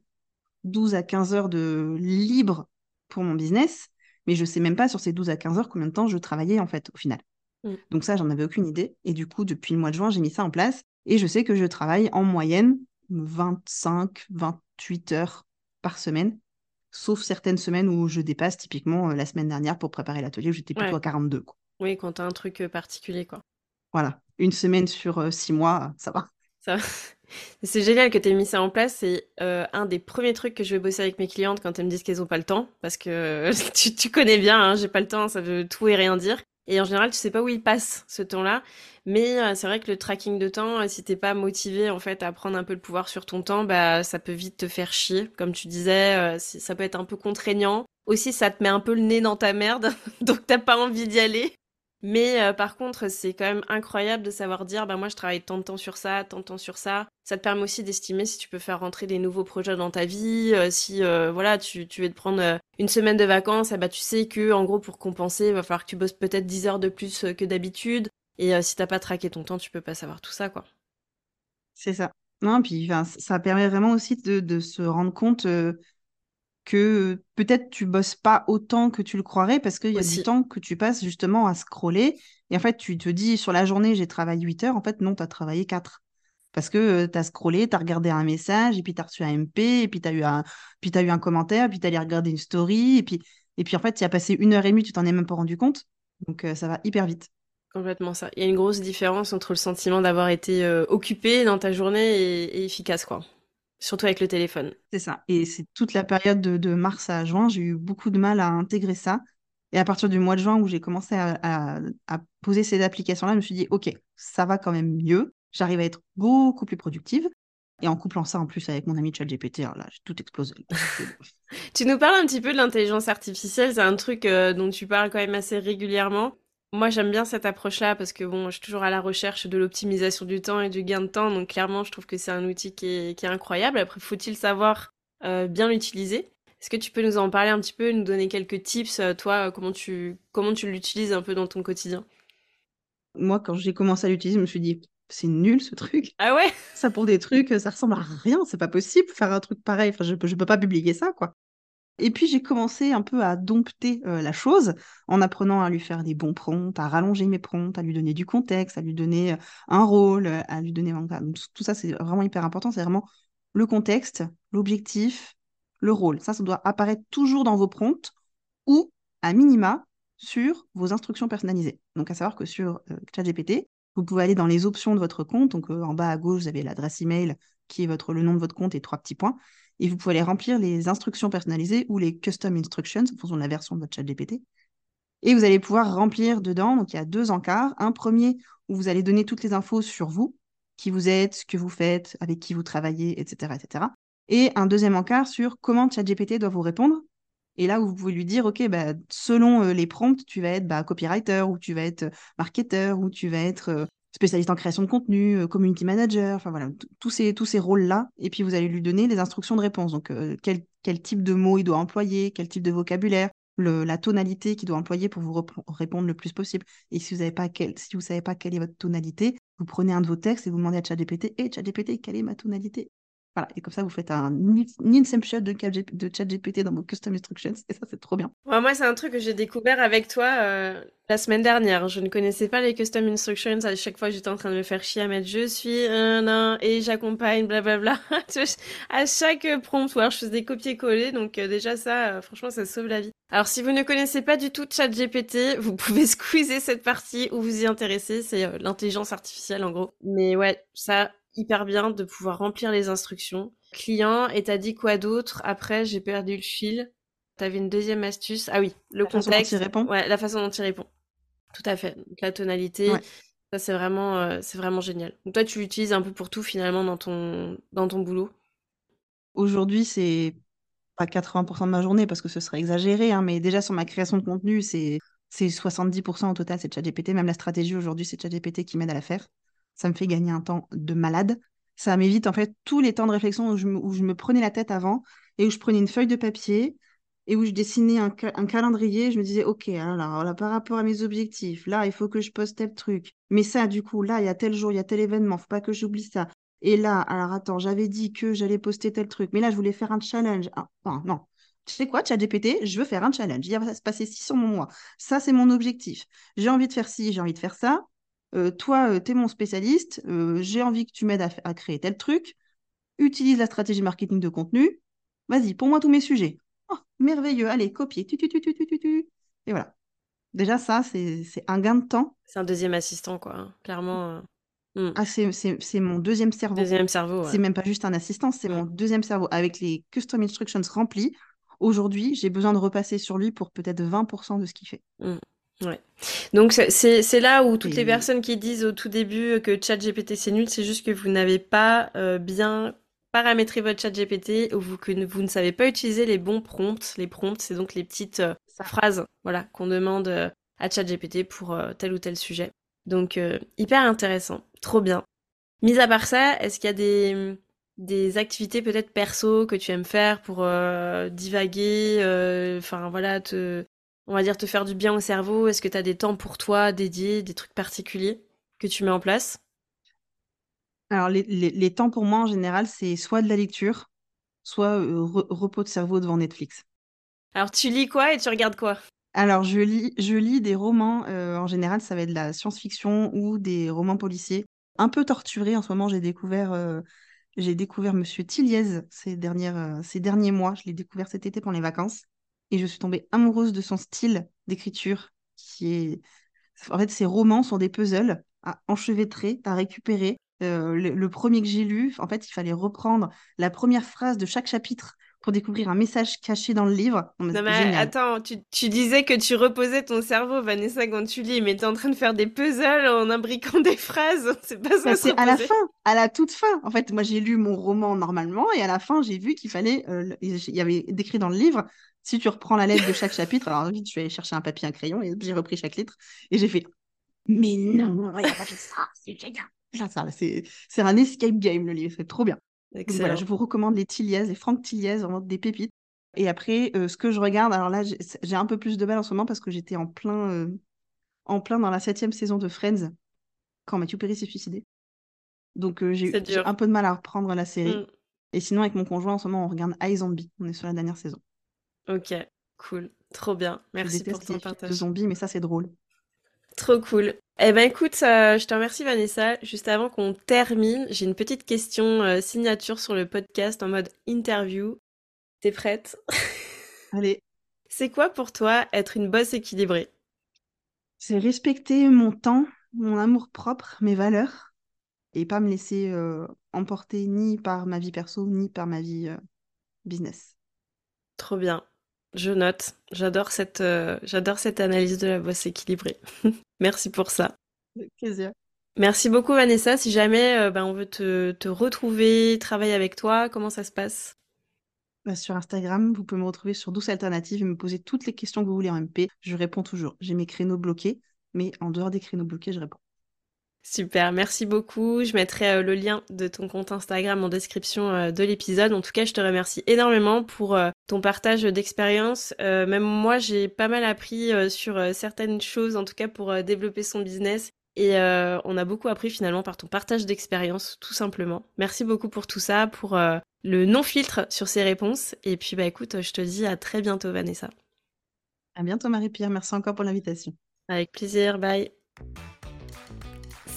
12 à 15 heures de libre pour mon business, mais je sais même pas sur ces 12 à 15 heures combien de temps je travaillais en fait au final. Mm. Donc ça, j'en avais aucune idée. Et du coup, depuis le mois de juin, j'ai mis ça en place. Et je sais que je travaille en moyenne 25, 28 heures par semaine, sauf certaines semaines où je dépasse, typiquement euh, la semaine dernière pour préparer l'atelier, où j'étais plutôt à 42. Quoi. Oui, quand tu as un truc euh, particulier. quoi. Voilà une semaine sur euh, six mois, ça va. Ça C'est génial que tu aies mis ça en place. C'est euh, un des premiers trucs que je vais bosser avec mes clientes quand elles me disent qu'elles n'ont pas le temps. Parce que tu, connais bien, hein, j'ai pas le temps, ça veut tout et rien dire. Et en général, tu sais pas où il passe ce temps-là. Mais euh, c'est vrai que le tracking de temps, si t'es pas motivé en fait à prendre un peu le pouvoir sur ton temps, bah ça peut vite te faire chier. Comme tu disais, ça peut être un peu contraignant. Aussi, ça te met un peu le nez dans ta merde, donc t'as pas envie d'y aller. Mais euh, par contre, c'est quand même incroyable de savoir dire, bah moi je travaille tant de temps sur ça, tant de temps sur ça. Ça te permet aussi d'estimer si tu peux faire rentrer des nouveaux projets dans ta vie, euh, si euh, voilà tu, tu veux te prendre une semaine de vacances, eh bah tu sais que en gros pour compenser, il va falloir que tu bosses peut-être 10 heures de plus que d'habitude. Et si t'as pas traqué ton temps, tu peux pas savoir tout ça quoi. C'est ça. Non, puis ça permet vraiment aussi de, de se rendre compte que peut-être tu bosses pas autant que tu le croirais parce qu'il y a du temps que tu passes justement à scroller. Et en fait, tu te dis sur la journée, j'ai travaillé 8 heures. En fait, non, tu as travaillé 4. Parce que euh, tu as scrollé, tu as regardé un message, et puis tu as reçu un MP, et puis tu as, eu un... puis as eu un commentaire, puis tu allé regarder une story, et puis, et puis en fait, tu as passé une heure et demie, tu t'en es même pas rendu compte. Donc euh, ça va hyper vite. Complètement ça. Il y a une grosse différence entre le sentiment d'avoir été euh, occupé dans ta journée et, et efficace, quoi surtout avec le téléphone. C'est ça. Et c'est toute la période de, mars à juin, j'ai eu beaucoup de mal à intégrer ça. Et à partir du mois de juin où j'ai commencé à, poser ces applications-là, je me suis dit, OK, ça va quand même mieux. J'arrive à être beaucoup plus productive. Et en couplant ça en plus avec mon ami ChatGPT, là, j'ai tout explosé. tu nous parles un petit peu de l'intelligence artificielle, c'est un truc euh, dont tu parles quand même assez régulièrement. Moi, j'aime bien cette approche-là parce que bon, je suis toujours à la recherche de l'optimisation du temps et du gain de temps. Donc, clairement, je trouve que c'est un outil qui est, incroyable. Après, faut-il savoir euh, bien l'utiliser? Est-ce que tu peux nous en parler un petit peu, nous donner quelques tips, euh, toi, comment tu, comment tu l'utilises un peu dans ton quotidien? Moi, quand j'ai commencé à l'utiliser, je me suis dit, c'est nul ce truc. Ah ouais? Ça pour des trucs, ça ressemble à rien, c'est pas possible faire un truc pareil. Enfin, je, je peux pas publier ça, quoi. Et puis j'ai commencé un peu à dompter euh, la chose en apprenant à lui faire des bons prompts, à rallonger mes prompts, à lui donner du contexte, à lui donner euh, un rôle, à lui donner... tout ça, c'est vraiment hyper important. C'est vraiment le contexte, l'objectif, le rôle. Ça, ça doit apparaître toujours dans vos prompts ou, à minima, sur vos instructions personnalisées. Donc, à savoir que sur euh, ChatGPT, vous pouvez aller dans les options de votre compte. Donc, en bas à gauche, vous avez l'adresse email qui est votre, le nom de votre compte et trois petits points et vous pouvez aller remplir les instructions personnalisées ou les custom instructions en fonction de la version de votre chat GPT. Et vous allez pouvoir remplir dedans, donc il y a deux encarts. Un premier où vous allez donner toutes les infos sur vous, qui vous êtes, ce que vous faites, avec qui vous travaillez, etc. etc. Et un deuxième encart sur comment ChatGPT doit vous répondre. Et là où vous pouvez lui dire, OK, bah, selon euh, les prompts, tu vas être bah, copywriter, ou tu vas être marketeur, ou tu vas être euh, spécialiste en création de contenu, euh, community manager, enfin voilà, tous ces, rôles-là. Et puis vous allez lui donner les instructions de réponse. Donc, euh, quel, type de mots il doit employer, quel type de vocabulaire, la tonalité qu'il doit employer pour vous répondre le plus possible. Et si vous vous savez pas quelle est votre tonalité, vous prenez un de vos textes et vous demandez à ChatGPT, et hey, ChatGPT, quelle est ma tonalité? Et comme ça, vous faites un, snapshot de, de ChatGPT dans vos custom instructions, et ça, c'est trop bien. moi, c'est un truc que j'ai découvert avec toi euh, la semaine dernière. Je ne connaissais pas les custom instructions. À chaque fois, j'étais en train de me faire chier à mettre je suis un, un et j'accompagne, blablabla. à chaque prompt, je faisais des copier-coller. Donc, euh, déjà, ça, euh, franchement, ça sauve la vie. Alors, si vous ne connaissez pas du tout ChatGPT, vous pouvez squeezer cette partie où vous y intéressez. C'est l'intelligence artificielle, en gros. Mais ouais, ça, hyper bien de pouvoir remplir les instructions. Client, et t'as dit quoi d'autre? Après, j'ai perdu le fil. T'avais une deuxième astuce. Ah oui, le contexte. Façon dont. Ouais, la façon dont il répond. Tout à fait. la tonalité. Ça, c'est vraiment, euh, c'est vraiment génial. Donc, toi, tu l'utilises un peu pour tout finalement dans ton, dans ton boulot? Aujourd'hui, c'est pas 80% de ma journée parce que ce serait exagéré, hein, mais déjà sur ma création de contenu, c'est c'est 70% au total, c'est ChatGPT. Même la stratégie aujourd'hui, c'est ChatGPT qui m'aide à la faire ça me fait gagner un temps de malade. Ça m'évite en fait tous les temps de réflexion où je, me, prenais la tête avant et où je prenais une feuille de papier et où je dessinais un, calendrier. Je me disais, OK, alors là, par rapport à mes objectifs, là, il faut que je poste tel truc. Mais ça, du coup, là, il y a tel jour, il y a tel événement, faut pas que j'oublie ça. Et là, alors attends, j'avais dit que j'allais poster tel truc, mais là, je voulais faire un challenge. Ah, non, non. Tu sais quoi, ChatGPT, je veux faire un challenge. Il va se passer six sur mon mois. Ça, c'est mon objectif. J'ai envie de faire ci, j'ai envie de faire ça. Euh, toi, euh, tu es mon spécialiste, euh, j'ai envie que tu m'aides à, créer tel truc, utilise la stratégie marketing de contenu, vas-y, pour moi tous mes sujets. Oh, merveilleux, allez, copier, tu, tu, tu, tu, tu, tu, Et voilà. Déjà, ça, c'est un gain de temps. C'est un deuxième assistant, quoi, hein. clairement. Hmm. Ah, c'est mon deuxième cerveau. Deuxième cerveau. C'est même pas juste un assistant, c'est mon deuxième cerveau. Avec les custom instructions remplis, aujourd'hui, j'ai besoin de repasser sur lui pour peut-être 20% de ce qu'il fait. Hmm. Ouais. Donc c'est là où toutes les personnes qui disent au tout début que ChatGPT c'est nul, c'est juste que vous n'avez pas euh, bien paramétré votre ChatGPT ou vous, que vous ne savez pas utiliser les bons prompts. Les prompts, c'est donc les petites euh, phrases voilà, qu'on demande euh, à ChatGPT pour tel ou tel sujet. Donc hyper intéressant, trop bien. Mis à part ça, est-ce qu'il y a des, des activités peut-être perso que tu aimes faire pour divaguer, enfin voilà, te on va dire, te faire du bien au cerveau? Est-ce que tu as des temps pour toi dédiés, des trucs particuliers que tu mets en place? Alors, les, temps pour moi, en général, c'est soit de la lecture, soit euh, repos de cerveau devant Netflix. Alors, tu lis quoi et tu regardes quoi? Alors, je lis, je lis des romans, euh, en général, ça va être de la science-fiction ou des romans policiers. Un peu torturés, en ce moment, j'ai découvert, euh, j'ai découvert Monsieur Tilliez ces, dernières, ces derniers mois. Je l'ai découvert cet été pendant les vacances et je suis tombée amoureuse de son style d'écriture qui est en fait ces romans sont des puzzles à enchevêtrer, à récupérer. Euh, le, premier que j'ai lu, en fait, il fallait reprendre la première phrase de chaque chapitre pour découvrir un message caché dans le livre. Non, mais attends, tu, disais que tu reposais ton cerveau, Vanessa, quand tu lis, mais tu es en train de faire des puzzles en imbriquant des phrases. C'est pas ça. C'est à la fin, à la toute fin. En fait, moi, j'ai lu mon roman normalement et à la fin, j'ai vu qu'il fallait. Euh, il y avait décrit dans le livre si tu reprends la lettre de chaque chapitre, alors vite, je suis allée chercher un papier, un crayon, et j'ai repris chaque lettre, et j'ai fait Mais non, il a pas fait ça, c'est génial. C'est un escape game, le livre, c'est trop bien. voilà, je vous recommande les Tilliez, les Franck Tilliez, vraiment des pépites. Et après, euh, ce que je regarde, alors là, j'ai un peu plus de mal en ce moment parce que j'étais en plein, euh, en plein dans la septième saison de Friends quand Matthew Perry s'est suicidé. Donc euh, j'ai un peu de mal à reprendre la série. Mm. Et sinon, avec mon conjoint, en ce moment, on regarde iZombie. On est sur la dernière saison. Ok, cool. Trop bien. Merci pour ton partage. de zombies, mais ça, c'est drôle. Trop cool. Eh ben écoute, euh, je te remercie Vanessa. Juste avant qu'on termine, j'ai une petite question euh, signature sur le podcast en mode interview. T'es prête? Allez. C'est quoi pour toi être une boss équilibrée? C'est respecter mon temps, mon amour propre, mes valeurs, et pas me laisser euh, emporter ni par ma vie perso, ni par ma vie business. Trop bien. Je note. J'adore cette, euh, j'adore cette analyse de la bosse équilibrée. Merci pour ça. Avec plaisir. Merci beaucoup Vanessa. Si jamais euh, ben, on veut te, te, retrouver, travailler avec toi, comment ça se passe? Bah, Sur Instagram, vous pouvez me retrouver sur Douce Alternative et me poser toutes les questions que vous voulez en MP. Je réponds toujours. J'ai mes créneaux bloqués, mais en dehors des créneaux bloqués, je réponds. Super, merci beaucoup. Je mettrai euh, le lien de ton compte Instagram en description euh, de l'épisode. En tout cas, je te remercie énormément pour euh, ton partage d'expérience. même moi, j'ai pas mal appris sur certaines choses, en tout cas pour développer son business. Et on a beaucoup appris finalement par ton partage d'expérience, tout simplement. Merci beaucoup pour tout ça, pour le non-filtre sur ces réponses. Et puis, bah écoute, je te dis à très bientôt, Vanessa. À bientôt, Marie-Pierre. Merci encore pour l'invitation. Avec plaisir. Bye.